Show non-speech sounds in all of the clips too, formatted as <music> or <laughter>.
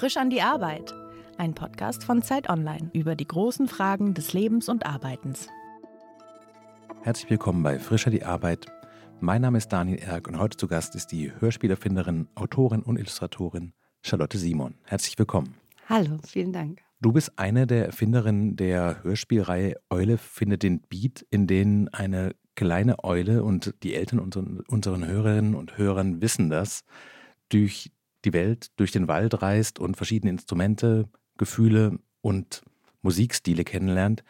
Frisch an die Arbeit. Ein Podcast von Zeit Online über die großen Fragen des Lebens und Arbeitens. Herzlich willkommen bei Frischer die Arbeit. Mein Name ist Daniel Erck und heute zu Gast ist die Hörspielerfinderin, Autorin und Illustratorin Charlotte Simon. Herzlich willkommen. Hallo, vielen Dank. Du bist eine der Erfinderinnen der Hörspielreihe Eule findet den Beat, in denen eine kleine Eule und die Eltern unseren, unseren Hörerinnen und Hörern wissen das, durch die Welt, durch den Wald reist und verschiedene Instrumente, Gefühle und Musikstile kennenlernt.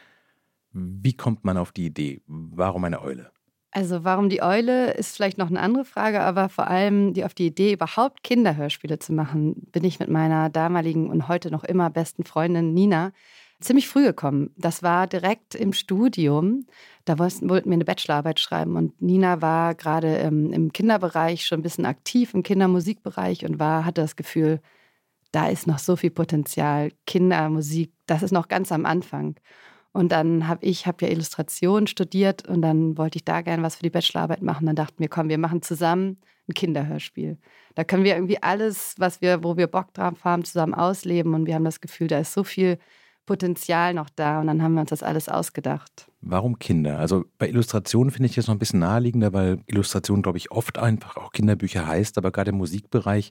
Wie kommt man auf die Idee? Warum eine Eule? Also warum die Eule ist vielleicht noch eine andere Frage, aber vor allem die auf die Idee, überhaupt Kinderhörspiele zu machen, bin ich mit meiner damaligen und heute noch immer besten Freundin Nina ziemlich früh gekommen. Das war direkt im Studium. Da wollten wir eine Bachelorarbeit schreiben und Nina war gerade im, im Kinderbereich schon ein bisschen aktiv, im Kindermusikbereich und war, hatte das Gefühl, da ist noch so viel Potenzial. Kindermusik, das ist noch ganz am Anfang. Und dann habe ich habe ja Illustration studiert und dann wollte ich da gerne was für die Bachelorarbeit machen. Dann dachten wir, komm, wir machen zusammen ein Kinderhörspiel. Da können wir irgendwie alles, was wir, wo wir Bock drauf haben, zusammen ausleben. Und wir haben das Gefühl, da ist so viel Potenzial noch da. Und dann haben wir uns das alles ausgedacht. Warum Kinder? Also bei Illustrationen finde ich jetzt noch ein bisschen naheliegender, weil Illustration, glaube ich, oft einfach auch Kinderbücher heißt, aber gerade im Musikbereich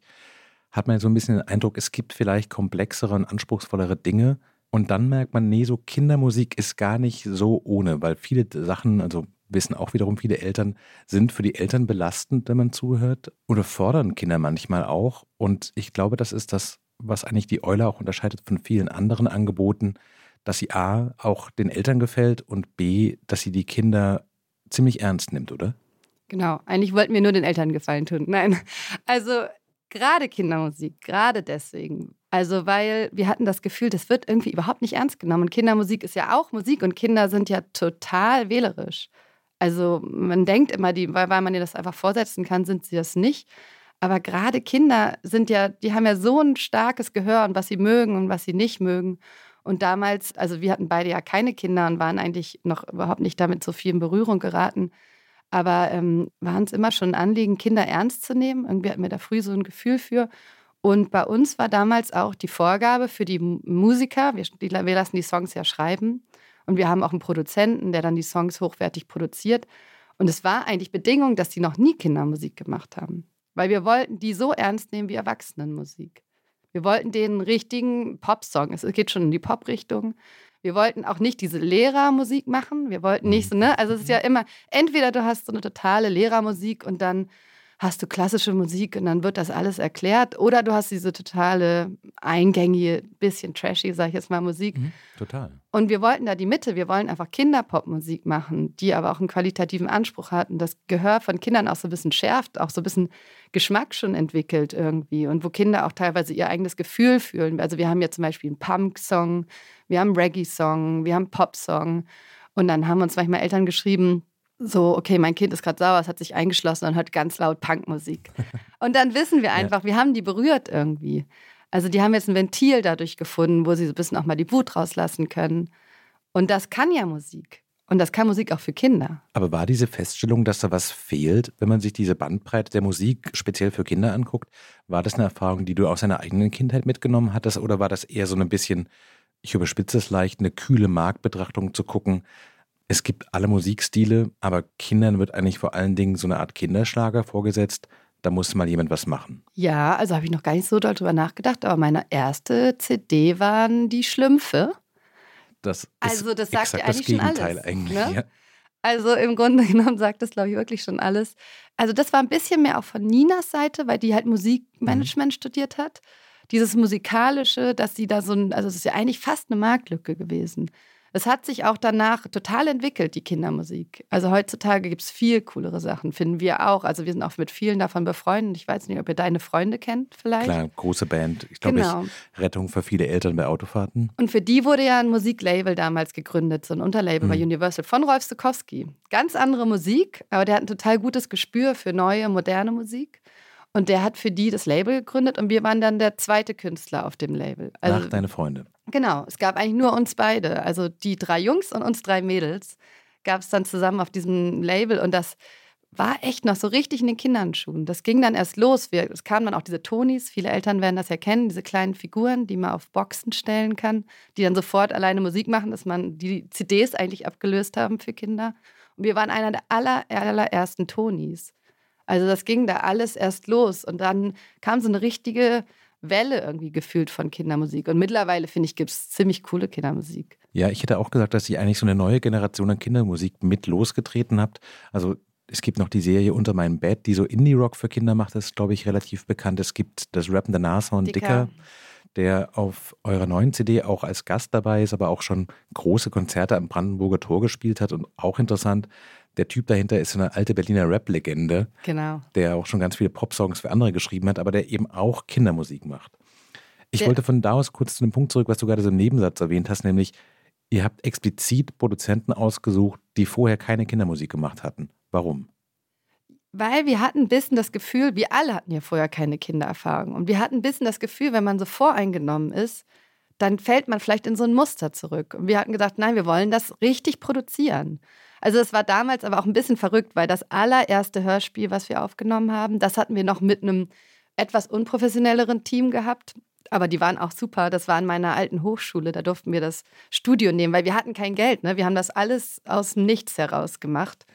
hat man so ein bisschen den Eindruck, es gibt vielleicht komplexere und anspruchsvollere Dinge, und dann merkt man, nee, so Kindermusik ist gar nicht so ohne, weil viele Sachen, also wissen auch wiederum viele Eltern, sind für die Eltern belastend, wenn man zuhört oder fordern Kinder manchmal auch. Und ich glaube, das ist das, was eigentlich die Eule auch unterscheidet von vielen anderen Angeboten, dass sie A, auch den Eltern gefällt und B, dass sie die Kinder ziemlich ernst nimmt, oder? Genau, eigentlich wollten wir nur den Eltern gefallen tun. <laughs> Nein, also gerade Kindermusik, gerade deswegen, also, weil wir hatten das Gefühl, das wird irgendwie überhaupt nicht ernst genommen. Kindermusik ist ja auch Musik und Kinder sind ja total wählerisch. Also, man denkt immer, die, weil, weil man dir das einfach vorsetzen kann, sind sie das nicht. Aber gerade Kinder sind ja, die haben ja so ein starkes Gehör und was sie mögen und was sie nicht mögen. Und damals, also wir hatten beide ja keine Kinder und waren eigentlich noch überhaupt nicht damit so viel in Berührung geraten. Aber ähm, waren es immer schon ein Anliegen, Kinder ernst zu nehmen. Irgendwie hatten wir da früh so ein Gefühl für. Und bei uns war damals auch die Vorgabe für die Musiker, wir, die, wir lassen die Songs ja schreiben und wir haben auch einen Produzenten, der dann die Songs hochwertig produziert. Und es war eigentlich Bedingung, dass die noch nie Kindermusik gemacht haben. Weil wir wollten die so ernst nehmen wie Erwachsenenmusik. Wir wollten den richtigen Popsong. Es geht schon in die Pop-Richtung. Wir wollten auch nicht diese Lehrermusik machen. Wir wollten nicht so, ne? Also es ist ja immer, entweder du hast so eine totale Lehrermusik und dann hast du klassische Musik und dann wird das alles erklärt. Oder du hast diese totale, eingängige, bisschen trashy, sag ich jetzt mal, Musik. Mhm, total. Und wir wollten da die Mitte, wir wollen einfach Kinderpopmusik machen, die aber auch einen qualitativen Anspruch hat und das Gehör von Kindern auch so ein bisschen schärft, auch so ein bisschen Geschmack schon entwickelt irgendwie und wo Kinder auch teilweise ihr eigenes Gefühl fühlen. Also wir haben ja zum Beispiel einen Punk-Song, wir haben einen Reggae-Song, wir haben einen Pop-Song. Und dann haben uns manchmal Eltern geschrieben, so, okay, mein Kind ist gerade sauer, es hat sich eingeschlossen und hört ganz laut Punkmusik. <laughs> Und dann wissen wir einfach, ja. wir haben die berührt irgendwie. Also die haben jetzt ein Ventil dadurch gefunden, wo sie so ein bisschen auch mal die Wut rauslassen können. Und das kann ja Musik. Und das kann Musik auch für Kinder. Aber war diese Feststellung, dass da was fehlt, wenn man sich diese Bandbreite der Musik speziell für Kinder anguckt, war das eine Erfahrung, die du aus deiner eigenen Kindheit mitgenommen hattest? Oder war das eher so ein bisschen, ich überspitze es leicht, eine kühle Marktbetrachtung zu gucken, es gibt alle Musikstile, aber Kindern wird eigentlich vor allen Dingen so eine Art Kinderschlager vorgesetzt. Da muss mal jemand was machen. Ja, also habe ich noch gar nicht so doll drüber nachgedacht, aber meine erste CD waren die Schlümpfe. Das ist also das sagt ja eigentlich schon alles. Eigentlich, ne? ja. Also im Grunde genommen sagt das, glaube ich, wirklich schon alles. Also das war ein bisschen mehr auch von Ninas Seite, weil die halt Musikmanagement mhm. studiert hat. Dieses Musikalische, dass sie da so ein, also es ist ja eigentlich fast eine Marktlücke gewesen. Es hat sich auch danach total entwickelt, die Kindermusik. Also heutzutage gibt es viel coolere Sachen, finden wir auch. Also wir sind auch mit vielen davon befreundet. Ich weiß nicht, ob ihr deine Freunde kennt vielleicht. Klar, große Band. Ich glaube, genau. Rettung für viele Eltern bei Autofahrten. Und für die wurde ja ein Musiklabel damals gegründet, so ein Unterlabel mhm. bei Universal von Rolf Stokowski. Ganz andere Musik, aber der hat ein total gutes Gespür für neue, moderne Musik. Und der hat für die das Label gegründet und wir waren dann der zweite Künstler auf dem Label. Also, Nach deine Freunde. Genau, es gab eigentlich nur uns beide. Also die drei Jungs und uns drei Mädels gab es dann zusammen auf diesem Label und das war echt noch so richtig in den Kinderschuhen. Das ging dann erst los. Wir, es kamen dann auch diese Tonis. Viele Eltern werden das ja kennen, diese kleinen Figuren, die man auf Boxen stellen kann, die dann sofort alleine Musik machen, dass man die CDs eigentlich abgelöst haben für Kinder. Und wir waren einer der aller, allerersten Tonis. Also das ging da alles erst los. Und dann kam so eine richtige Welle irgendwie gefühlt von Kindermusik. Und mittlerweile, finde ich, gibt es ziemlich coole Kindermusik. Ja, ich hätte auch gesagt, dass ihr eigentlich so eine neue Generation an Kindermusik mit losgetreten habt. Also es gibt noch die Serie Unter meinem Bett, die so Indie-Rock für Kinder macht, das ist, glaube ich, relativ bekannt. Es gibt das rappende Nashorn Dicker. Dicker, der auf eurer neuen CD auch als Gast dabei ist, aber auch schon große Konzerte am Brandenburger Tor gespielt hat und auch interessant. Der Typ dahinter ist eine alte Berliner Rap-Legende, genau. der auch schon ganz viele Pop-Songs für andere geschrieben hat, aber der eben auch Kindermusik macht. Ich der wollte von da aus kurz zu dem Punkt zurück, was du gerade so im Nebensatz erwähnt hast, nämlich ihr habt explizit Produzenten ausgesucht, die vorher keine Kindermusik gemacht hatten. Warum? Weil wir hatten ein bisschen das Gefühl, wir alle hatten ja vorher keine Kindererfahrung. Und wir hatten ein bisschen das Gefühl, wenn man so voreingenommen ist, dann fällt man vielleicht in so ein Muster zurück. Und wir hatten gedacht, nein, wir wollen das richtig produzieren. Also es war damals aber auch ein bisschen verrückt, weil das allererste Hörspiel, was wir aufgenommen haben, das hatten wir noch mit einem etwas unprofessionelleren Team gehabt. Aber die waren auch super. Das war in meiner alten Hochschule. Da durften wir das Studio nehmen, weil wir hatten kein Geld. Ne? Wir haben das alles aus dem Nichts heraus gemacht.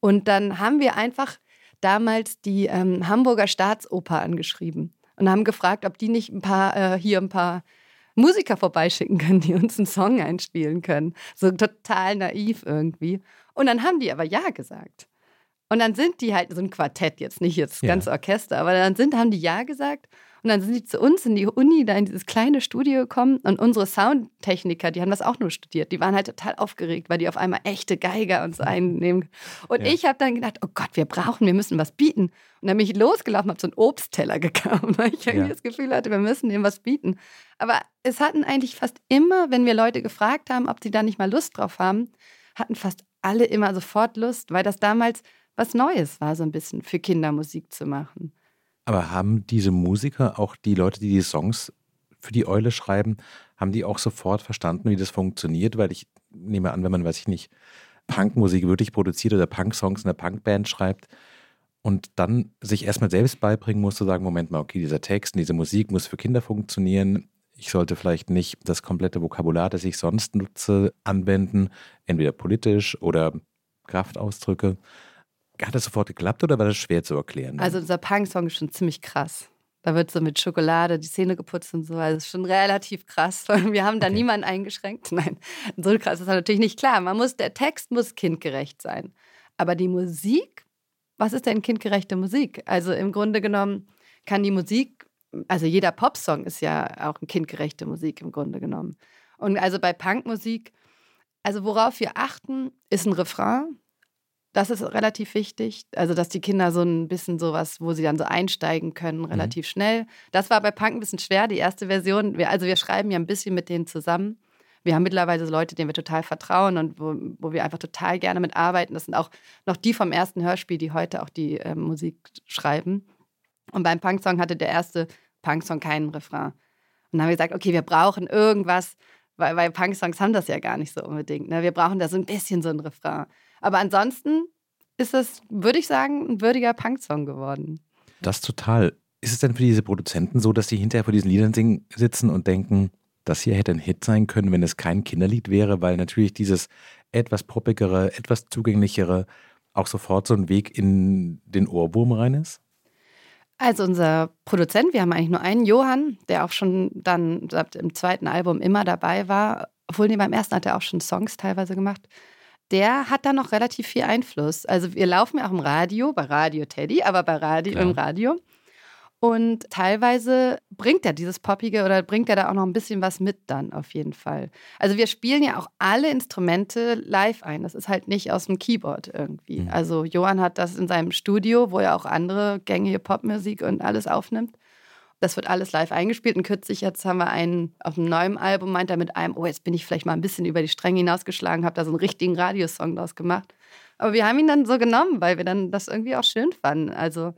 Und dann haben wir einfach damals die ähm, Hamburger Staatsoper angeschrieben und haben gefragt, ob die nicht ein paar äh, hier ein paar Musiker vorbeischicken können, die uns einen Song einspielen können. So total naiv irgendwie. Und dann haben die aber ja gesagt. Und dann sind die halt so ein Quartett, jetzt nicht jetzt ganz ja. Orchester, aber dann sind, haben die ja gesagt. Und dann sind die zu uns in die Uni, da in dieses kleine Studio gekommen. Und unsere Soundtechniker, die haben das auch nur studiert. Die waren halt total aufgeregt, weil die auf einmal echte Geiger uns einnehmen. Und ja. ich habe dann gedacht, oh Gott, wir brauchen, wir müssen was bieten. Und dann bin ich losgelaufen, habe so einen Obstteller <laughs> gekauft, weil ich irgendwie ja. das Gefühl hatte, wir müssen dem was bieten. Aber es hatten eigentlich fast immer, wenn wir Leute gefragt haben, ob sie da nicht mal Lust drauf haben, hatten fast alle immer sofort Lust, weil das damals was Neues war, so ein bisschen für Kinder Musik zu machen. Aber haben diese Musiker, auch die Leute, die die Songs für die Eule schreiben, haben die auch sofort verstanden, wie das funktioniert? Weil ich nehme an, wenn man, weiß ich nicht, Punkmusik wirklich produziert oder Punk-Songs in der Punkband schreibt und dann sich erstmal selbst beibringen muss, zu sagen, Moment mal, okay, dieser Text, diese Musik muss für Kinder funktionieren. Ich sollte vielleicht nicht das komplette Vokabular, das ich sonst nutze, anwenden, entweder politisch oder Kraftausdrücke. Hat das sofort geklappt oder war das schwer zu erklären? Also unser Punk-Song ist schon ziemlich krass. Da wird so mit Schokolade die Zähne geputzt und so. Also ist schon relativ krass. <laughs> Wir haben da okay. niemanden eingeschränkt. <laughs> Nein, so krass ist das natürlich nicht klar. Man muss, der Text muss kindgerecht sein. Aber die Musik, was ist denn kindgerechte Musik? Also im Grunde genommen kann die Musik, also jeder Popsong ist ja auch eine kindgerechte Musik im Grunde genommen. Und also bei Punkmusik, also worauf wir achten, ist ein Refrain, das ist relativ wichtig. Also, dass die Kinder so ein bisschen sowas, wo sie dann so einsteigen können, mhm. relativ mhm. schnell. Das war bei Punk ein bisschen schwer, die erste Version. Wir, also, wir schreiben ja ein bisschen mit denen zusammen. Wir haben mittlerweile so Leute, denen wir total vertrauen und wo, wo wir einfach total gerne mitarbeiten. Das sind auch noch die vom ersten Hörspiel, die heute auch die äh, Musik schreiben. Und beim Punk-Song hatte der erste Punk-Song keinen Refrain. Und dann haben wir gesagt, okay, wir brauchen irgendwas, weil, weil Punk-Songs haben das ja gar nicht so unbedingt. Ne? Wir brauchen da so ein bisschen so ein Refrain. Aber ansonsten ist das, würde ich sagen, ein würdiger Punk-Song geworden. Das total. Ist es denn für diese Produzenten so, dass sie hinterher vor diesen Liedern singen, sitzen und denken, das hier hätte ein Hit sein können, wenn es kein Kinderlied wäre, weil natürlich dieses etwas poppigere, etwas zugänglichere auch sofort so ein Weg in den Ohrwurm rein ist? Also unser Produzent, wir haben eigentlich nur einen, Johann, der auch schon dann im zweiten Album immer dabei war, obwohl nee, beim ersten hat er auch schon Songs teilweise gemacht der hat da noch relativ viel Einfluss. Also wir laufen ja auch im Radio, bei Radio Teddy, aber bei Radio, im Radio. Und teilweise bringt er dieses Poppige oder bringt er da auch noch ein bisschen was mit dann auf jeden Fall. Also wir spielen ja auch alle Instrumente live ein. Das ist halt nicht aus dem Keyboard irgendwie. Mhm. Also Johann hat das in seinem Studio, wo er auch andere gängige Popmusik und alles aufnimmt. Das wird alles live eingespielt. Und kürzlich jetzt haben wir einen auf einem neuen Album, meint er mit einem, oh, jetzt bin ich vielleicht mal ein bisschen über die Stränge hinausgeschlagen, habe da so einen richtigen Radiosong draus gemacht. Aber wir haben ihn dann so genommen, weil wir dann das irgendwie auch schön fanden. Also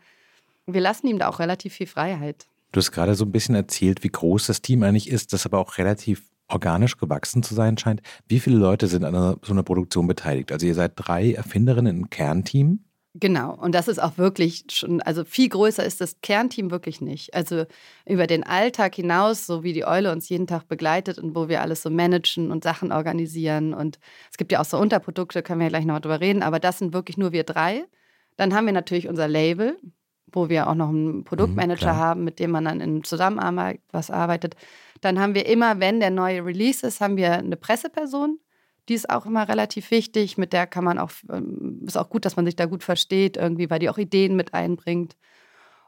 wir lassen ihm da auch relativ viel Freiheit. Du hast gerade so ein bisschen erzählt, wie groß das Team eigentlich ist, das aber auch relativ organisch gewachsen zu sein scheint. Wie viele Leute sind an einer, so einer Produktion beteiligt? Also ihr seid drei Erfinderinnen im Kernteam. Genau, und das ist auch wirklich schon, also viel größer ist das Kernteam wirklich nicht. Also über den Alltag hinaus, so wie die Eule uns jeden Tag begleitet und wo wir alles so managen und Sachen organisieren. Und es gibt ja auch so Unterprodukte, können wir ja gleich noch drüber reden, aber das sind wirklich nur wir drei. Dann haben wir natürlich unser Label, wo wir auch noch einen Produktmanager mhm, haben, mit dem man dann in Zusammenarbeit was arbeitet. Dann haben wir immer, wenn der neue Release ist, haben wir eine Presseperson die ist auch immer relativ wichtig. Mit der kann man auch, ähm, ist auch gut, dass man sich da gut versteht, irgendwie, weil die auch Ideen mit einbringt.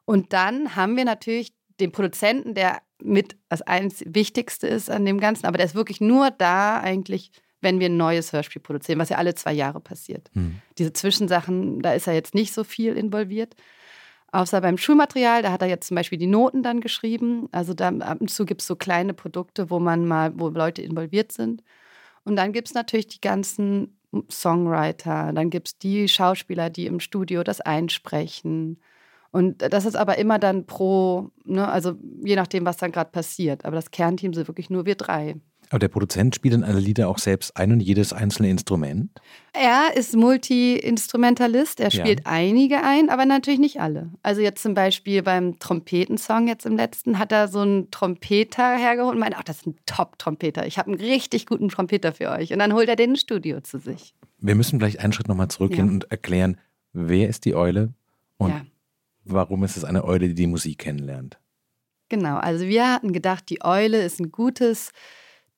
Und dann haben wir natürlich den Produzenten, der mit das eins Wichtigste ist an dem Ganzen, aber der ist wirklich nur da eigentlich, wenn wir ein neues Hörspiel produzieren, was ja alle zwei Jahre passiert. Hm. Diese Zwischensachen, da ist er jetzt nicht so viel involviert. Außer beim Schulmaterial, da hat er jetzt zum Beispiel die Noten dann geschrieben. Also da ab und zu gibt es so kleine Produkte, wo man mal, wo Leute involviert sind. Und dann gibt es natürlich die ganzen Songwriter, dann gibt es die Schauspieler, die im Studio das einsprechen. Und das ist aber immer dann pro, ne, also je nachdem, was dann gerade passiert. Aber das Kernteam sind wirklich nur wir drei. Aber der Produzent spielt dann alle Lieder auch selbst ein und jedes einzelne Instrument? Er ist Multi-Instrumentalist. Er spielt ja. einige ein, aber natürlich nicht alle. Also jetzt zum Beispiel beim Trompetensong jetzt im letzten hat er so einen Trompeter hergeholt und meint, ach, das ist ein Top-Trompeter. Ich habe einen richtig guten Trompeter für euch. Und dann holt er den ins Studio zu sich. Wir müssen vielleicht einen Schritt nochmal zurückgehen ja. und erklären, wer ist die Eule und ja. warum ist es eine Eule, die die Musik kennenlernt. Genau, also wir hatten gedacht, die Eule ist ein gutes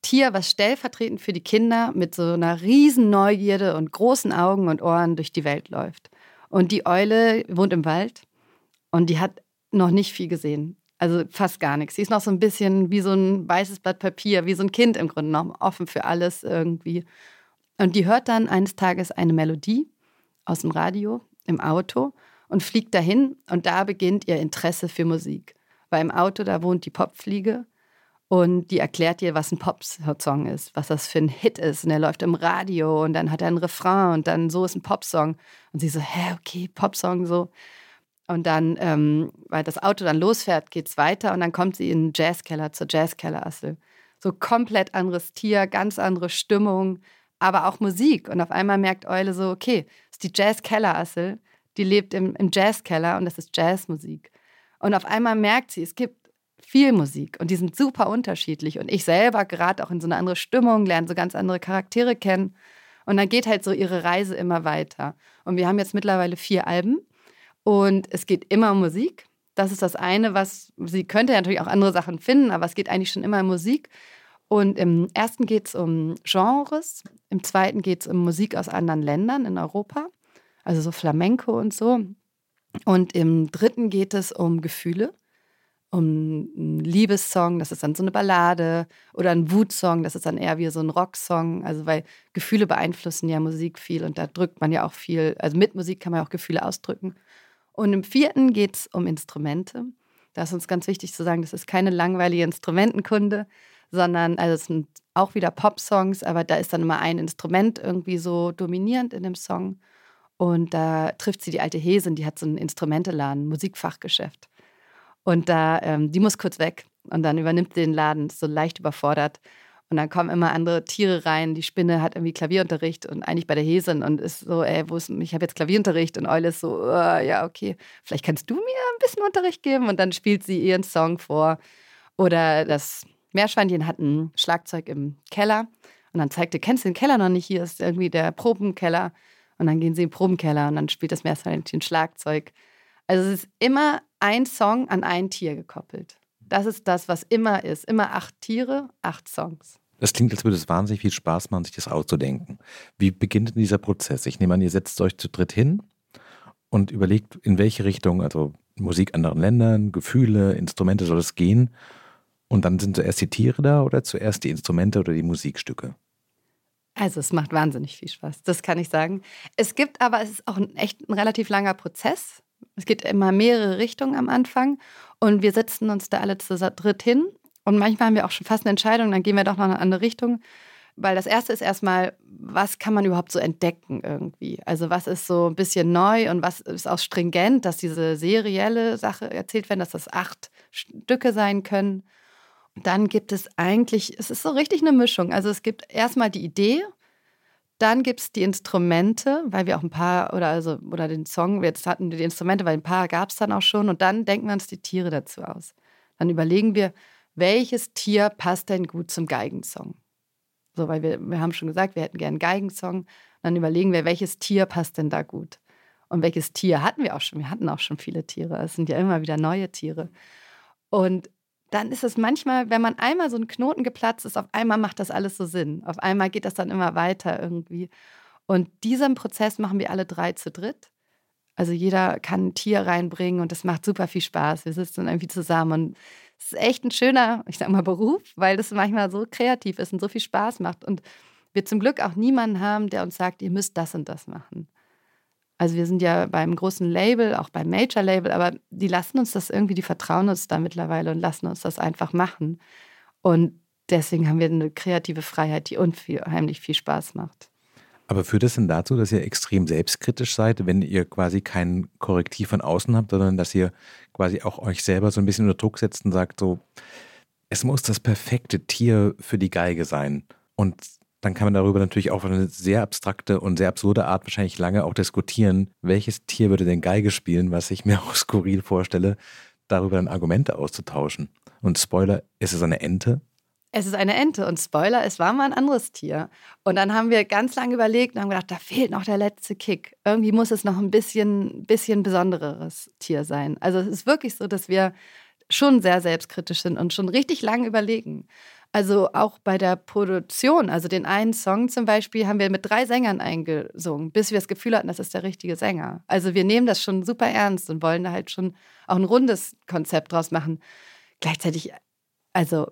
Tier, was stellvertretend für die Kinder mit so einer riesen Neugierde und großen Augen und Ohren durch die Welt läuft. Und die Eule wohnt im Wald und die hat noch nicht viel gesehen. Also fast gar nichts. Sie ist noch so ein bisschen wie so ein weißes Blatt Papier, wie so ein Kind im Grunde genommen, offen für alles irgendwie. Und die hört dann eines Tages eine Melodie aus dem Radio im Auto und fliegt dahin und da beginnt ihr Interesse für Musik. Weil im Auto, da wohnt die Popfliege und die erklärt dir, was ein Pop-Song ist, was das für ein Hit ist. Und er läuft im Radio und dann hat er einen Refrain und dann so ist ein Popsong. Und sie so, hä, okay, Popsong so. Und dann, ähm, weil das Auto dann losfährt, geht es weiter und dann kommt sie in den Jazzkeller zur Jazzkeller-Assel. So komplett anderes Tier, ganz andere Stimmung, aber auch Musik. Und auf einmal merkt Eule so, okay, ist die Jazzkeller-Assel, die lebt im, im Jazzkeller und das ist Jazzmusik. Und auf einmal merkt sie, es gibt viel Musik und die sind super unterschiedlich. Und ich selber gerate auch in so eine andere Stimmung, lerne so ganz andere Charaktere kennen. Und dann geht halt so ihre Reise immer weiter. Und wir haben jetzt mittlerweile vier Alben und es geht immer um Musik. Das ist das eine, was sie könnte natürlich auch andere Sachen finden, aber es geht eigentlich schon immer um Musik. Und im ersten geht es um Genres, im zweiten geht es um Musik aus anderen Ländern in Europa, also so Flamenco und so. Und im dritten geht es um Gefühle um einen Liebessong, das ist dann so eine Ballade, oder ein Wutsong, das ist dann eher wie so ein Rocksong. Also, weil Gefühle beeinflussen ja Musik viel und da drückt man ja auch viel. Also, mit Musik kann man auch Gefühle ausdrücken. Und im vierten geht es um Instrumente. Da ist uns ganz wichtig zu sagen, das ist keine langweilige Instrumentenkunde, sondern, also, es sind auch wieder Pop-Songs, aber da ist dann immer ein Instrument irgendwie so dominierend in dem Song. Und da trifft sie die alte Hesin, die hat so einen Instrumenteladen, Musikfachgeschäft. Und da, ähm, die muss kurz weg. Und dann übernimmt sie den Laden, ist so leicht überfordert. Und dann kommen immer andere Tiere rein. Die Spinne hat irgendwie Klavierunterricht und eigentlich bei der Hesin und ist so, ey, wo ist, ich habe jetzt Klavierunterricht und Eule ist so, oh, ja, okay, vielleicht kannst du mir ein bisschen Unterricht geben und dann spielt sie ihren Song vor. Oder das Meerschweinchen hat ein Schlagzeug im Keller und dann zeigt ihr, kennst du den Keller noch nicht? Hier ist irgendwie der Probenkeller. Und dann gehen sie in den Probenkeller und dann spielt das Meerschweinchen Schlagzeug. Also es ist immer ein Song an ein Tier gekoppelt. Das ist das, was immer ist. Immer acht Tiere, acht Songs. Das klingt, als würde es wahnsinnig viel Spaß machen, sich das auszudenken. Wie beginnt denn dieser Prozess? Ich nehme an, ihr setzt euch zu dritt hin und überlegt, in welche Richtung, also Musik anderen Ländern, Gefühle, Instrumente soll es gehen. Und dann sind zuerst die Tiere da oder zuerst die Instrumente oder die Musikstücke? Also es macht wahnsinnig viel Spaß, das kann ich sagen. Es gibt aber, es ist auch ein, echt ein relativ langer Prozess. Es geht immer mehrere Richtungen am Anfang und wir setzen uns da alle zu dritt hin und manchmal haben wir auch schon fast eine Entscheidung, dann gehen wir doch noch in eine andere Richtung. Weil das erste ist erstmal, was kann man überhaupt so entdecken irgendwie? Also, was ist so ein bisschen neu und was ist auch stringent, dass diese serielle Sache erzählt werden, dass das acht Stücke sein können. Dann gibt es eigentlich, es ist so richtig eine Mischung. Also, es gibt erstmal die Idee, Dann gibt es die Instrumente, weil wir auch ein paar, oder also, oder den Song, jetzt hatten wir die Instrumente, weil ein paar gab es dann auch schon. Und dann denken wir uns die Tiere dazu aus. Dann überlegen wir, welches Tier passt denn gut zum Geigensong? So, weil wir, wir haben schon gesagt, wir hätten gerne einen Geigensong. Dann überlegen wir, welches Tier passt denn da gut? Und welches Tier hatten wir auch schon? Wir hatten auch schon viele Tiere. Es sind ja immer wieder neue Tiere. Und dann ist es manchmal, wenn man einmal so einen Knoten geplatzt ist, auf einmal macht das alles so Sinn. Auf einmal geht das dann immer weiter irgendwie. Und diesen Prozess machen wir alle drei zu dritt. Also jeder kann ein Tier reinbringen und das macht super viel Spaß. Wir sitzen dann irgendwie zusammen und es ist echt ein schöner, ich sag mal, Beruf, weil das manchmal so kreativ ist und so viel Spaß macht. Und wir zum Glück auch niemanden haben, der uns sagt, ihr müsst das und das machen. Also wir sind ja beim großen Label, auch beim Major-Label, aber die lassen uns das irgendwie, die vertrauen uns da mittlerweile und lassen uns das einfach machen. Und deswegen haben wir eine kreative Freiheit, die unheimlich viel Spaß macht. Aber führt das denn dazu, dass ihr extrem selbstkritisch seid, wenn ihr quasi kein Korrektiv von außen habt, sondern dass ihr quasi auch euch selber so ein bisschen unter Druck setzt und sagt so, es muss das perfekte Tier für die Geige sein. Und dann kann man darüber natürlich auch auf eine sehr abstrakte und sehr absurde Art wahrscheinlich lange auch diskutieren, welches Tier würde denn Geige spielen, was ich mir <laughs> auch skurril vorstelle, darüber dann Argumente auszutauschen. Und Spoiler, ist es eine Ente? Es ist eine Ente und Spoiler, es war mal ein anderes Tier. Und dann haben wir ganz lange überlegt und haben gedacht, da fehlt noch der letzte Kick. Irgendwie muss es noch ein bisschen, bisschen besondereres Tier sein. Also es ist wirklich so, dass wir schon sehr selbstkritisch sind und schon richtig lange überlegen. Also auch bei der Produktion, also den einen Song zum Beispiel, haben wir mit drei Sängern eingesungen, bis wir das Gefühl hatten, das ist der richtige Sänger. Also wir nehmen das schon super ernst und wollen da halt schon auch ein rundes Konzept draus machen. Gleichzeitig, also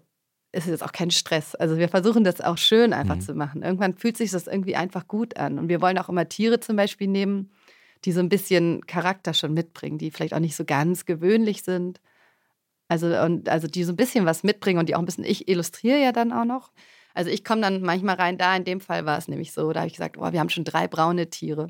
ist es auch kein Stress. Also wir versuchen das auch schön einfach mhm. zu machen. Irgendwann fühlt sich das irgendwie einfach gut an. Und wir wollen auch immer Tiere zum Beispiel nehmen, die so ein bisschen Charakter schon mitbringen, die vielleicht auch nicht so ganz gewöhnlich sind. Also, und, also die so ein bisschen was mitbringen und die auch ein bisschen, ich illustriere ja dann auch noch. Also ich komme dann manchmal rein, da in dem Fall war es nämlich so, da habe ich gesagt, oh, wir haben schon drei braune Tiere.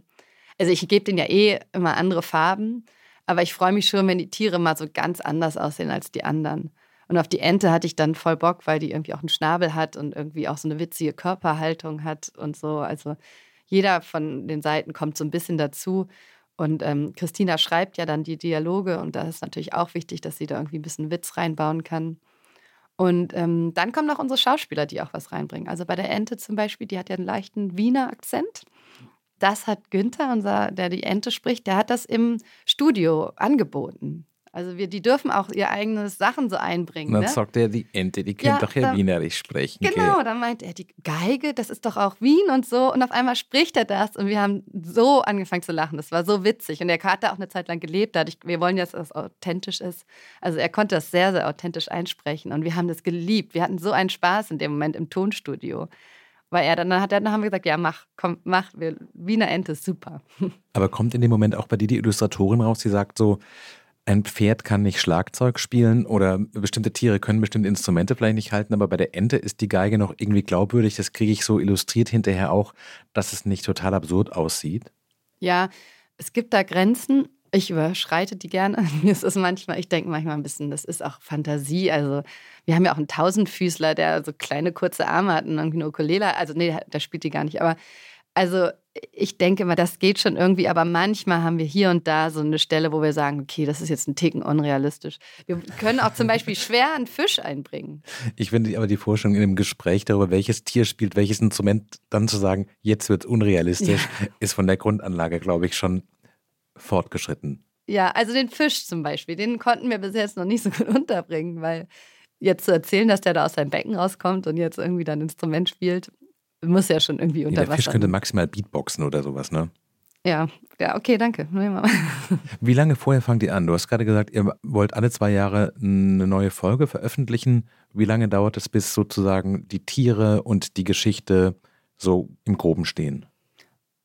Also ich gebe denen ja eh immer andere Farben, aber ich freue mich schon, wenn die Tiere mal so ganz anders aussehen als die anderen. Und auf die Ente hatte ich dann voll Bock, weil die irgendwie auch einen Schnabel hat und irgendwie auch so eine witzige Körperhaltung hat und so. Also jeder von den Seiten kommt so ein bisschen dazu. Und ähm, Christina schreibt ja dann die Dialoge und da ist natürlich auch wichtig, dass sie da irgendwie ein bisschen Witz reinbauen kann. Und ähm, dann kommen noch unsere Schauspieler, die auch was reinbringen. Also bei der Ente zum Beispiel, die hat ja einen leichten Wiener Akzent. Das hat Günther, unser, der die Ente spricht, der hat das im Studio angeboten. Also wir, die dürfen auch ihr eigenes Sachen so einbringen. dann ne? sagt er, die Ente, die kennt ja, doch ja dann, Wienerisch sprechen. Genau, gell? dann meint er, die Geige, das ist doch auch Wien und so. Und auf einmal spricht er das und wir haben so angefangen zu lachen. Das war so witzig. Und er hat da auch eine Zeit lang gelebt. Dadurch, wir wollen ja, dass das authentisch ist. Also er konnte das sehr, sehr authentisch einsprechen. Und wir haben das geliebt. Wir hatten so einen Spaß in dem Moment im Tonstudio weil er dann, dann hat er, dann haben wir gesagt, ja mach, komm, mach, wir, Wiener Ente ist super. <laughs> Aber kommt in dem Moment auch bei dir die Illustratorin raus, die sagt so, ein Pferd kann nicht Schlagzeug spielen oder bestimmte Tiere können bestimmte Instrumente vielleicht nicht halten, aber bei der Ente ist die Geige noch irgendwie glaubwürdig. Das kriege ich so illustriert hinterher auch, dass es nicht total absurd aussieht. Ja, es gibt da Grenzen. Ich überschreite die gerne. <laughs> Mir ist es manchmal, ich denke manchmal ein bisschen, das ist auch Fantasie. Also, wir haben ja auch einen Tausendfüßler, der so kleine kurze Arme hat und irgendwie eine Ukulele. Also, nee, der spielt die gar nicht. Aber also ich denke mal, das geht schon irgendwie, aber manchmal haben wir hier und da so eine Stelle, wo wir sagen, okay, das ist jetzt ein Ticken unrealistisch. Wir können auch zum Beispiel schwer einen Fisch einbringen. Ich finde aber die Vorstellung in einem Gespräch darüber, welches Tier spielt, welches Instrument, dann zu sagen, jetzt wird es unrealistisch, ja. ist von der Grundanlage, glaube ich, schon fortgeschritten. Ja, also den Fisch zum Beispiel, den konnten wir bis jetzt noch nicht so gut <laughs> unterbringen, weil jetzt zu erzählen, dass der da aus seinem Becken rauskommt und jetzt irgendwie dann ein Instrument spielt, muss ja schon irgendwie unter ja, der Fisch könnte maximal Beatboxen oder sowas, ne? Ja, ja, okay, danke. <laughs> Wie lange vorher fangt ihr an? Du hast gerade gesagt, ihr wollt alle zwei Jahre eine neue Folge veröffentlichen. Wie lange dauert es, bis sozusagen die Tiere und die Geschichte so im Groben stehen?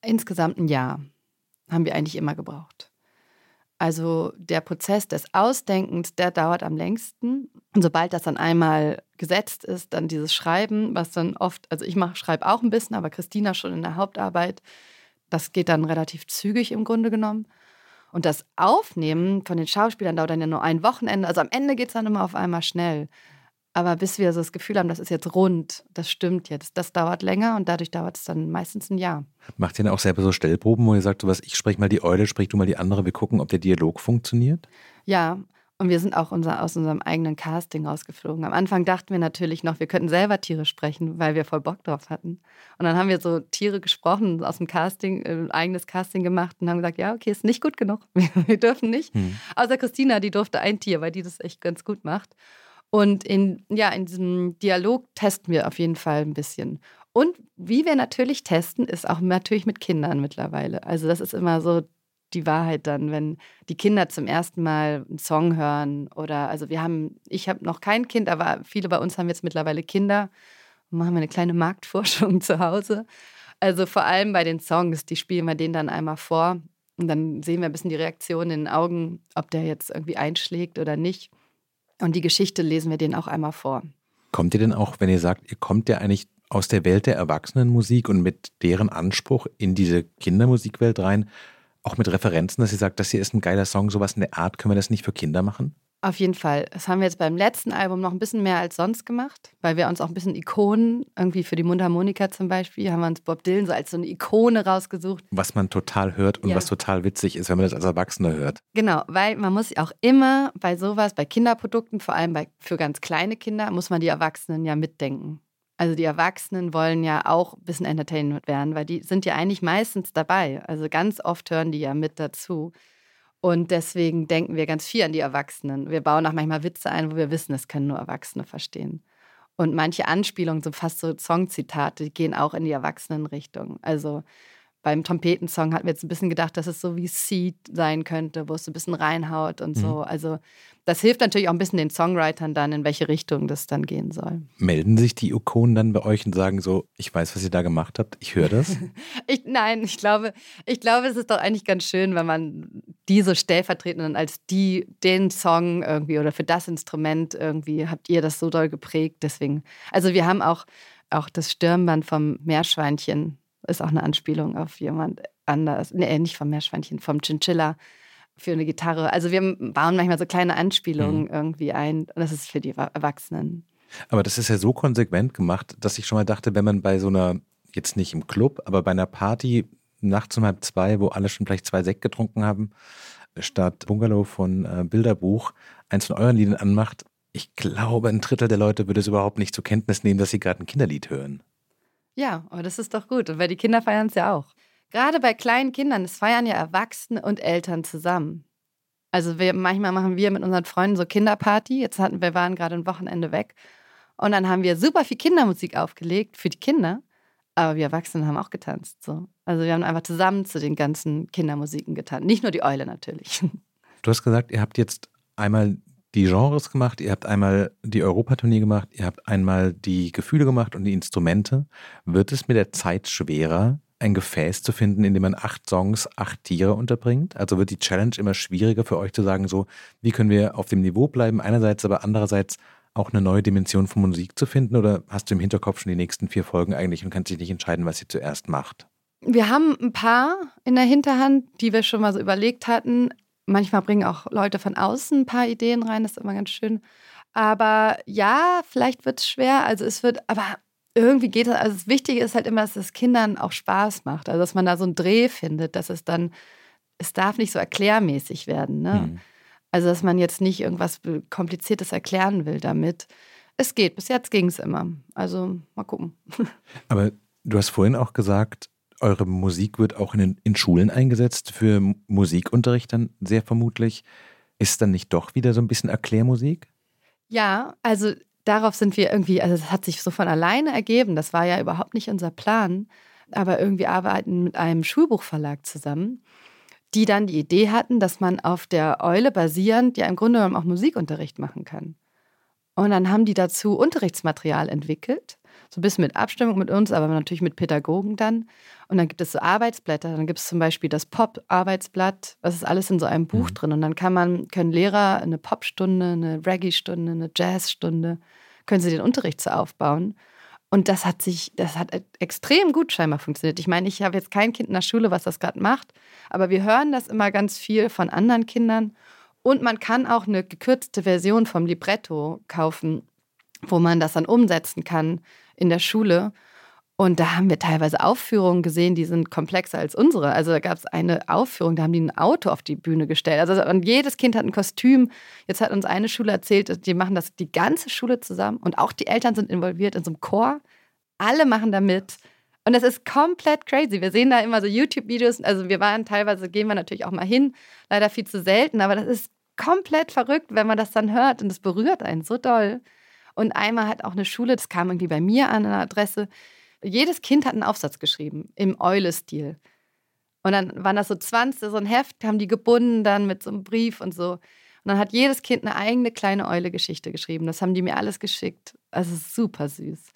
Insgesamt ein Jahr haben wir eigentlich immer gebraucht. Also der Prozess des Ausdenkens, der dauert am längsten. Und sobald das dann einmal gesetzt ist, dann dieses Schreiben, was dann oft, also ich schreibe auch ein bisschen, aber Christina schon in der Hauptarbeit, das geht dann relativ zügig im Grunde genommen. Und das Aufnehmen von den Schauspielern dauert dann ja nur ein Wochenende. Also am Ende geht es dann immer auf einmal schnell. Aber bis wir so das Gefühl haben, das ist jetzt rund, das stimmt jetzt, das dauert länger und dadurch dauert es dann meistens ein Jahr. Macht ihr dann auch selber so Stellproben, wo ihr sagt, was, ich spreche mal die Eule, sprich du mal die andere, wir gucken, ob der Dialog funktioniert? Ja, und wir sind auch unser, aus unserem eigenen Casting rausgeflogen. Am Anfang dachten wir natürlich noch, wir könnten selber Tiere sprechen, weil wir voll Bock drauf hatten. Und dann haben wir so Tiere gesprochen, aus dem Casting, äh, ein eigenes Casting gemacht und haben gesagt, ja, okay, ist nicht gut genug. Wir, <laughs> wir dürfen nicht. Hm. Außer Christina, die durfte ein Tier, weil die das echt ganz gut macht. Und in, ja, in diesem Dialog testen wir auf jeden Fall ein bisschen. Und wie wir natürlich testen, ist auch natürlich mit Kindern mittlerweile. Also das ist immer so die Wahrheit dann, wenn die Kinder zum ersten Mal einen Song hören oder also wir haben, ich habe noch kein Kind, aber viele bei uns haben jetzt mittlerweile Kinder und machen wir eine kleine Marktforschung <laughs> zu Hause. Also vor allem bei den Songs, die spielen wir denen dann einmal vor und dann sehen wir ein bisschen die Reaktion in den Augen, ob der jetzt irgendwie einschlägt oder nicht. Und die Geschichte lesen wir denen auch einmal vor. Kommt ihr denn auch, wenn ihr sagt, ihr kommt ja eigentlich aus der Welt der Erwachsenenmusik und mit deren Anspruch in diese Kindermusikwelt rein, auch mit Referenzen, dass ihr sagt, das hier ist ein geiler Song, sowas in der Art, können wir das nicht für Kinder machen? Auf jeden Fall. Das haben wir jetzt beim letzten Album noch ein bisschen mehr als sonst gemacht, weil wir uns auch ein bisschen Ikonen, irgendwie für die Mundharmonika zum Beispiel, haben wir uns Bob Dylan so als so eine Ikone rausgesucht. Was man total hört und ja. was total witzig ist, wenn man das als Erwachsener hört. Genau, weil man muss auch immer bei sowas, bei Kinderprodukten, vor allem bei, für ganz kleine Kinder, muss man die Erwachsenen ja mitdenken. Also die Erwachsenen wollen ja auch ein bisschen Entertainment werden, weil die sind ja eigentlich meistens dabei. Also ganz oft hören die ja mit dazu. Und deswegen denken wir ganz viel an die Erwachsenen. Wir bauen auch manchmal Witze ein, wo wir wissen, es können nur Erwachsene verstehen. Und manche Anspielungen sind fast so Songzitate, die gehen auch in die Erwachsenenrichtung. Also beim Trompetensong hatten wir jetzt ein bisschen gedacht, dass es so wie Seed sein könnte, wo es so ein bisschen reinhaut und mhm. so. Also das hilft natürlich auch ein bisschen den Songwritern dann, in welche Richtung das dann gehen soll. Melden sich die Ikonen dann bei euch und sagen so, ich weiß, was ihr da gemacht habt, ich höre das? <laughs> ich, nein, ich glaube, ich glaube, es ist doch eigentlich ganz schön, wenn man die so stellvertretend dann als die, den Song irgendwie oder für das Instrument irgendwie habt ihr das so doll geprägt. Deswegen, also wir haben auch, auch das Stirnband vom Meerschweinchen ist auch eine Anspielung auf jemand anders. Nee, nicht vom Meerschweinchen, vom Chinchilla für eine Gitarre. Also wir bauen manchmal so kleine Anspielungen mhm. irgendwie ein. Und das ist für die Erwachsenen. Aber das ist ja so konsequent gemacht, dass ich schon mal dachte, wenn man bei so einer, jetzt nicht im Club, aber bei einer Party nachts um halb zwei, wo alle schon vielleicht zwei Sekt getrunken haben, statt Bungalow von äh, Bilderbuch eins von euren Liedern anmacht, ich glaube, ein Drittel der Leute würde es überhaupt nicht zur Kenntnis nehmen, dass sie gerade ein Kinderlied hören. Ja, aber das ist doch gut, weil die Kinder feiern es ja auch. Gerade bei kleinen Kindern, es feiern ja Erwachsene und Eltern zusammen. Also wir, manchmal machen wir mit unseren Freunden so Kinderparty. Jetzt hatten wir waren gerade ein Wochenende weg und dann haben wir super viel Kindermusik aufgelegt für die Kinder, aber wir Erwachsenen haben auch getanzt. So. Also wir haben einfach zusammen zu den ganzen Kindermusiken getanzt. Nicht nur die Eule natürlich. <laughs> Du hast gesagt, ihr habt jetzt einmal die Genres gemacht, ihr habt einmal die Europatournee gemacht, ihr habt einmal die Gefühle gemacht und die Instrumente. Wird es mit der Zeit schwerer, ein Gefäß zu finden, in dem man acht Songs, acht Tiere unterbringt? Also wird die Challenge immer schwieriger für euch zu sagen, so, wie können wir auf dem Niveau bleiben, einerseits, aber andererseits auch eine neue Dimension von Musik zu finden? Oder hast du im Hinterkopf schon die nächsten vier Folgen eigentlich und kannst dich nicht entscheiden, was ihr zuerst macht? Wir haben ein paar in der Hinterhand, die wir schon mal so überlegt hatten. Manchmal bringen auch Leute von außen ein paar Ideen rein, das ist immer ganz schön. Aber ja, vielleicht wird es schwer. Also es wird, aber irgendwie geht es, also das Wichtige ist halt immer, dass es Kindern auch Spaß macht. Also dass man da so einen Dreh findet, dass es dann, es darf nicht so erklärmäßig werden. Ne? Mhm. Also dass man jetzt nicht irgendwas Kompliziertes erklären will damit. Es geht, bis jetzt ging es immer. Also mal gucken. <laughs> Aber du hast vorhin auch gesagt, eure Musik wird auch in, in Schulen eingesetzt, für Musikunterricht dann sehr vermutlich. Ist dann nicht doch wieder so ein bisschen Erklärmusik? Ja, also darauf sind wir irgendwie, also es hat sich so von alleine ergeben. Das war ja überhaupt nicht unser Plan. Aber irgendwie arbeiten mit einem Schulbuchverlag zusammen, die dann die Idee hatten, dass man auf der Eule basierend ja im Grunde genommen auch Musikunterricht machen kann. Und dann haben die dazu Unterrichtsmaterial entwickelt so ein bisschen mit Abstimmung mit uns, aber natürlich mit Pädagogen dann. Und dann gibt es so Arbeitsblätter. Dann gibt es zum Beispiel das Pop-Arbeitsblatt. Das ist alles in so einem Buch mhm. drin. Und dann kann man, können Lehrer eine Popstunde, eine Reggae-Stunde, eine Jazzstunde, können sie den Unterricht so aufbauen. Und das hat sich, das hat e-, extrem gut scheinbar funktioniert. Ich meine, ich habe jetzt kein Kind in der Schule, was das gerade macht, aber wir hören das immer ganz viel von anderen Kindern. Und man kann auch eine gekürzte Version vom Libretto kaufen wo man das dann umsetzen kann in der Schule. Und da haben wir teilweise Aufführungen gesehen, die sind komplexer als unsere. Also da gab es eine Aufführung, da haben die ein Auto auf die Bühne gestellt. Also und jedes Kind hat ein Kostüm. Jetzt hat uns eine Schule erzählt, die machen das die ganze Schule zusammen und auch die Eltern sind involviert in so einem Chor. Alle machen da mit. Und das ist komplett crazy. Wir sehen da immer so YouTube-Videos. Also wir waren teilweise, gehen wir natürlich auch mal hin, leider viel zu selten, aber das ist komplett verrückt, wenn man das dann hört und es berührt einen so doll. Und einmal hat auch eine Schule, das kam irgendwie bei mir an einer Adresse, jedes Kind hat einen Aufsatz geschrieben im Eule-Stil. Und dann waren das so 20, so ein Heft, haben die gebunden dann mit so einem Brief und so. Und dann hat jedes Kind eine eigene kleine Eule-Geschichte geschrieben. Das haben die mir alles geschickt. Also super süß.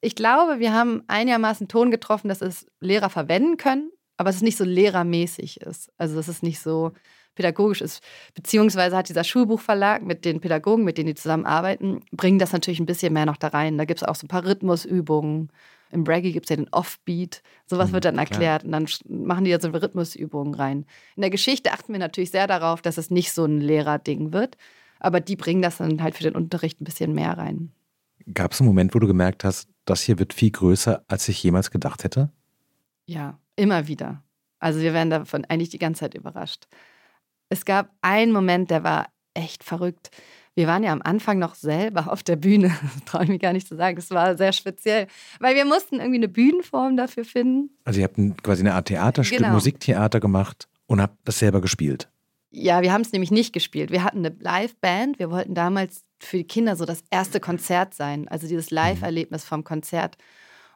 Ich glaube, wir haben einigermaßen Ton getroffen, dass es Lehrer verwenden können, aber es nicht so lehrermäßig ist. Also dass es nicht so pädagogisch ist. Beziehungsweise hat dieser Schulbuchverlag mit den Pädagogen, mit denen die zusammenarbeiten, bringen das natürlich ein bisschen mehr noch da rein. Da gibt es auch so ein paar Rhythmusübungen im Braggy gibt es ja den Offbeat. Sowas mhm, wird dann erklärt und dann machen die ja so Rhythmusübungen rein. In der Geschichte achten wir natürlich sehr darauf, dass es nicht so ein Lehrerding wird. Aber die bringen das dann halt für den Unterricht ein bisschen mehr rein. Gab es einen Moment, wo du gemerkt hast, das hier wird viel größer, als ich jemals gedacht hätte? Ja, immer wieder. Also wir werden davon eigentlich die ganze Zeit überrascht. Es gab einen Moment, der war echt verrückt. Wir waren ja am Anfang noch selber auf der Bühne. <laughs> Das traue ich mir gar nicht zu sagen. Das war sehr speziell, weil wir mussten irgendwie eine Bühnenform dafür finden. Also ihr habt quasi eine Art Theaterstück, genau. Musiktheater gemacht und habt das selber gespielt. Ja, wir haben es nämlich nicht gespielt. Wir hatten eine Live-Band. Wir wollten damals für die Kinder so das erste Konzert sein, also dieses Live-Erlebnis vom Konzert.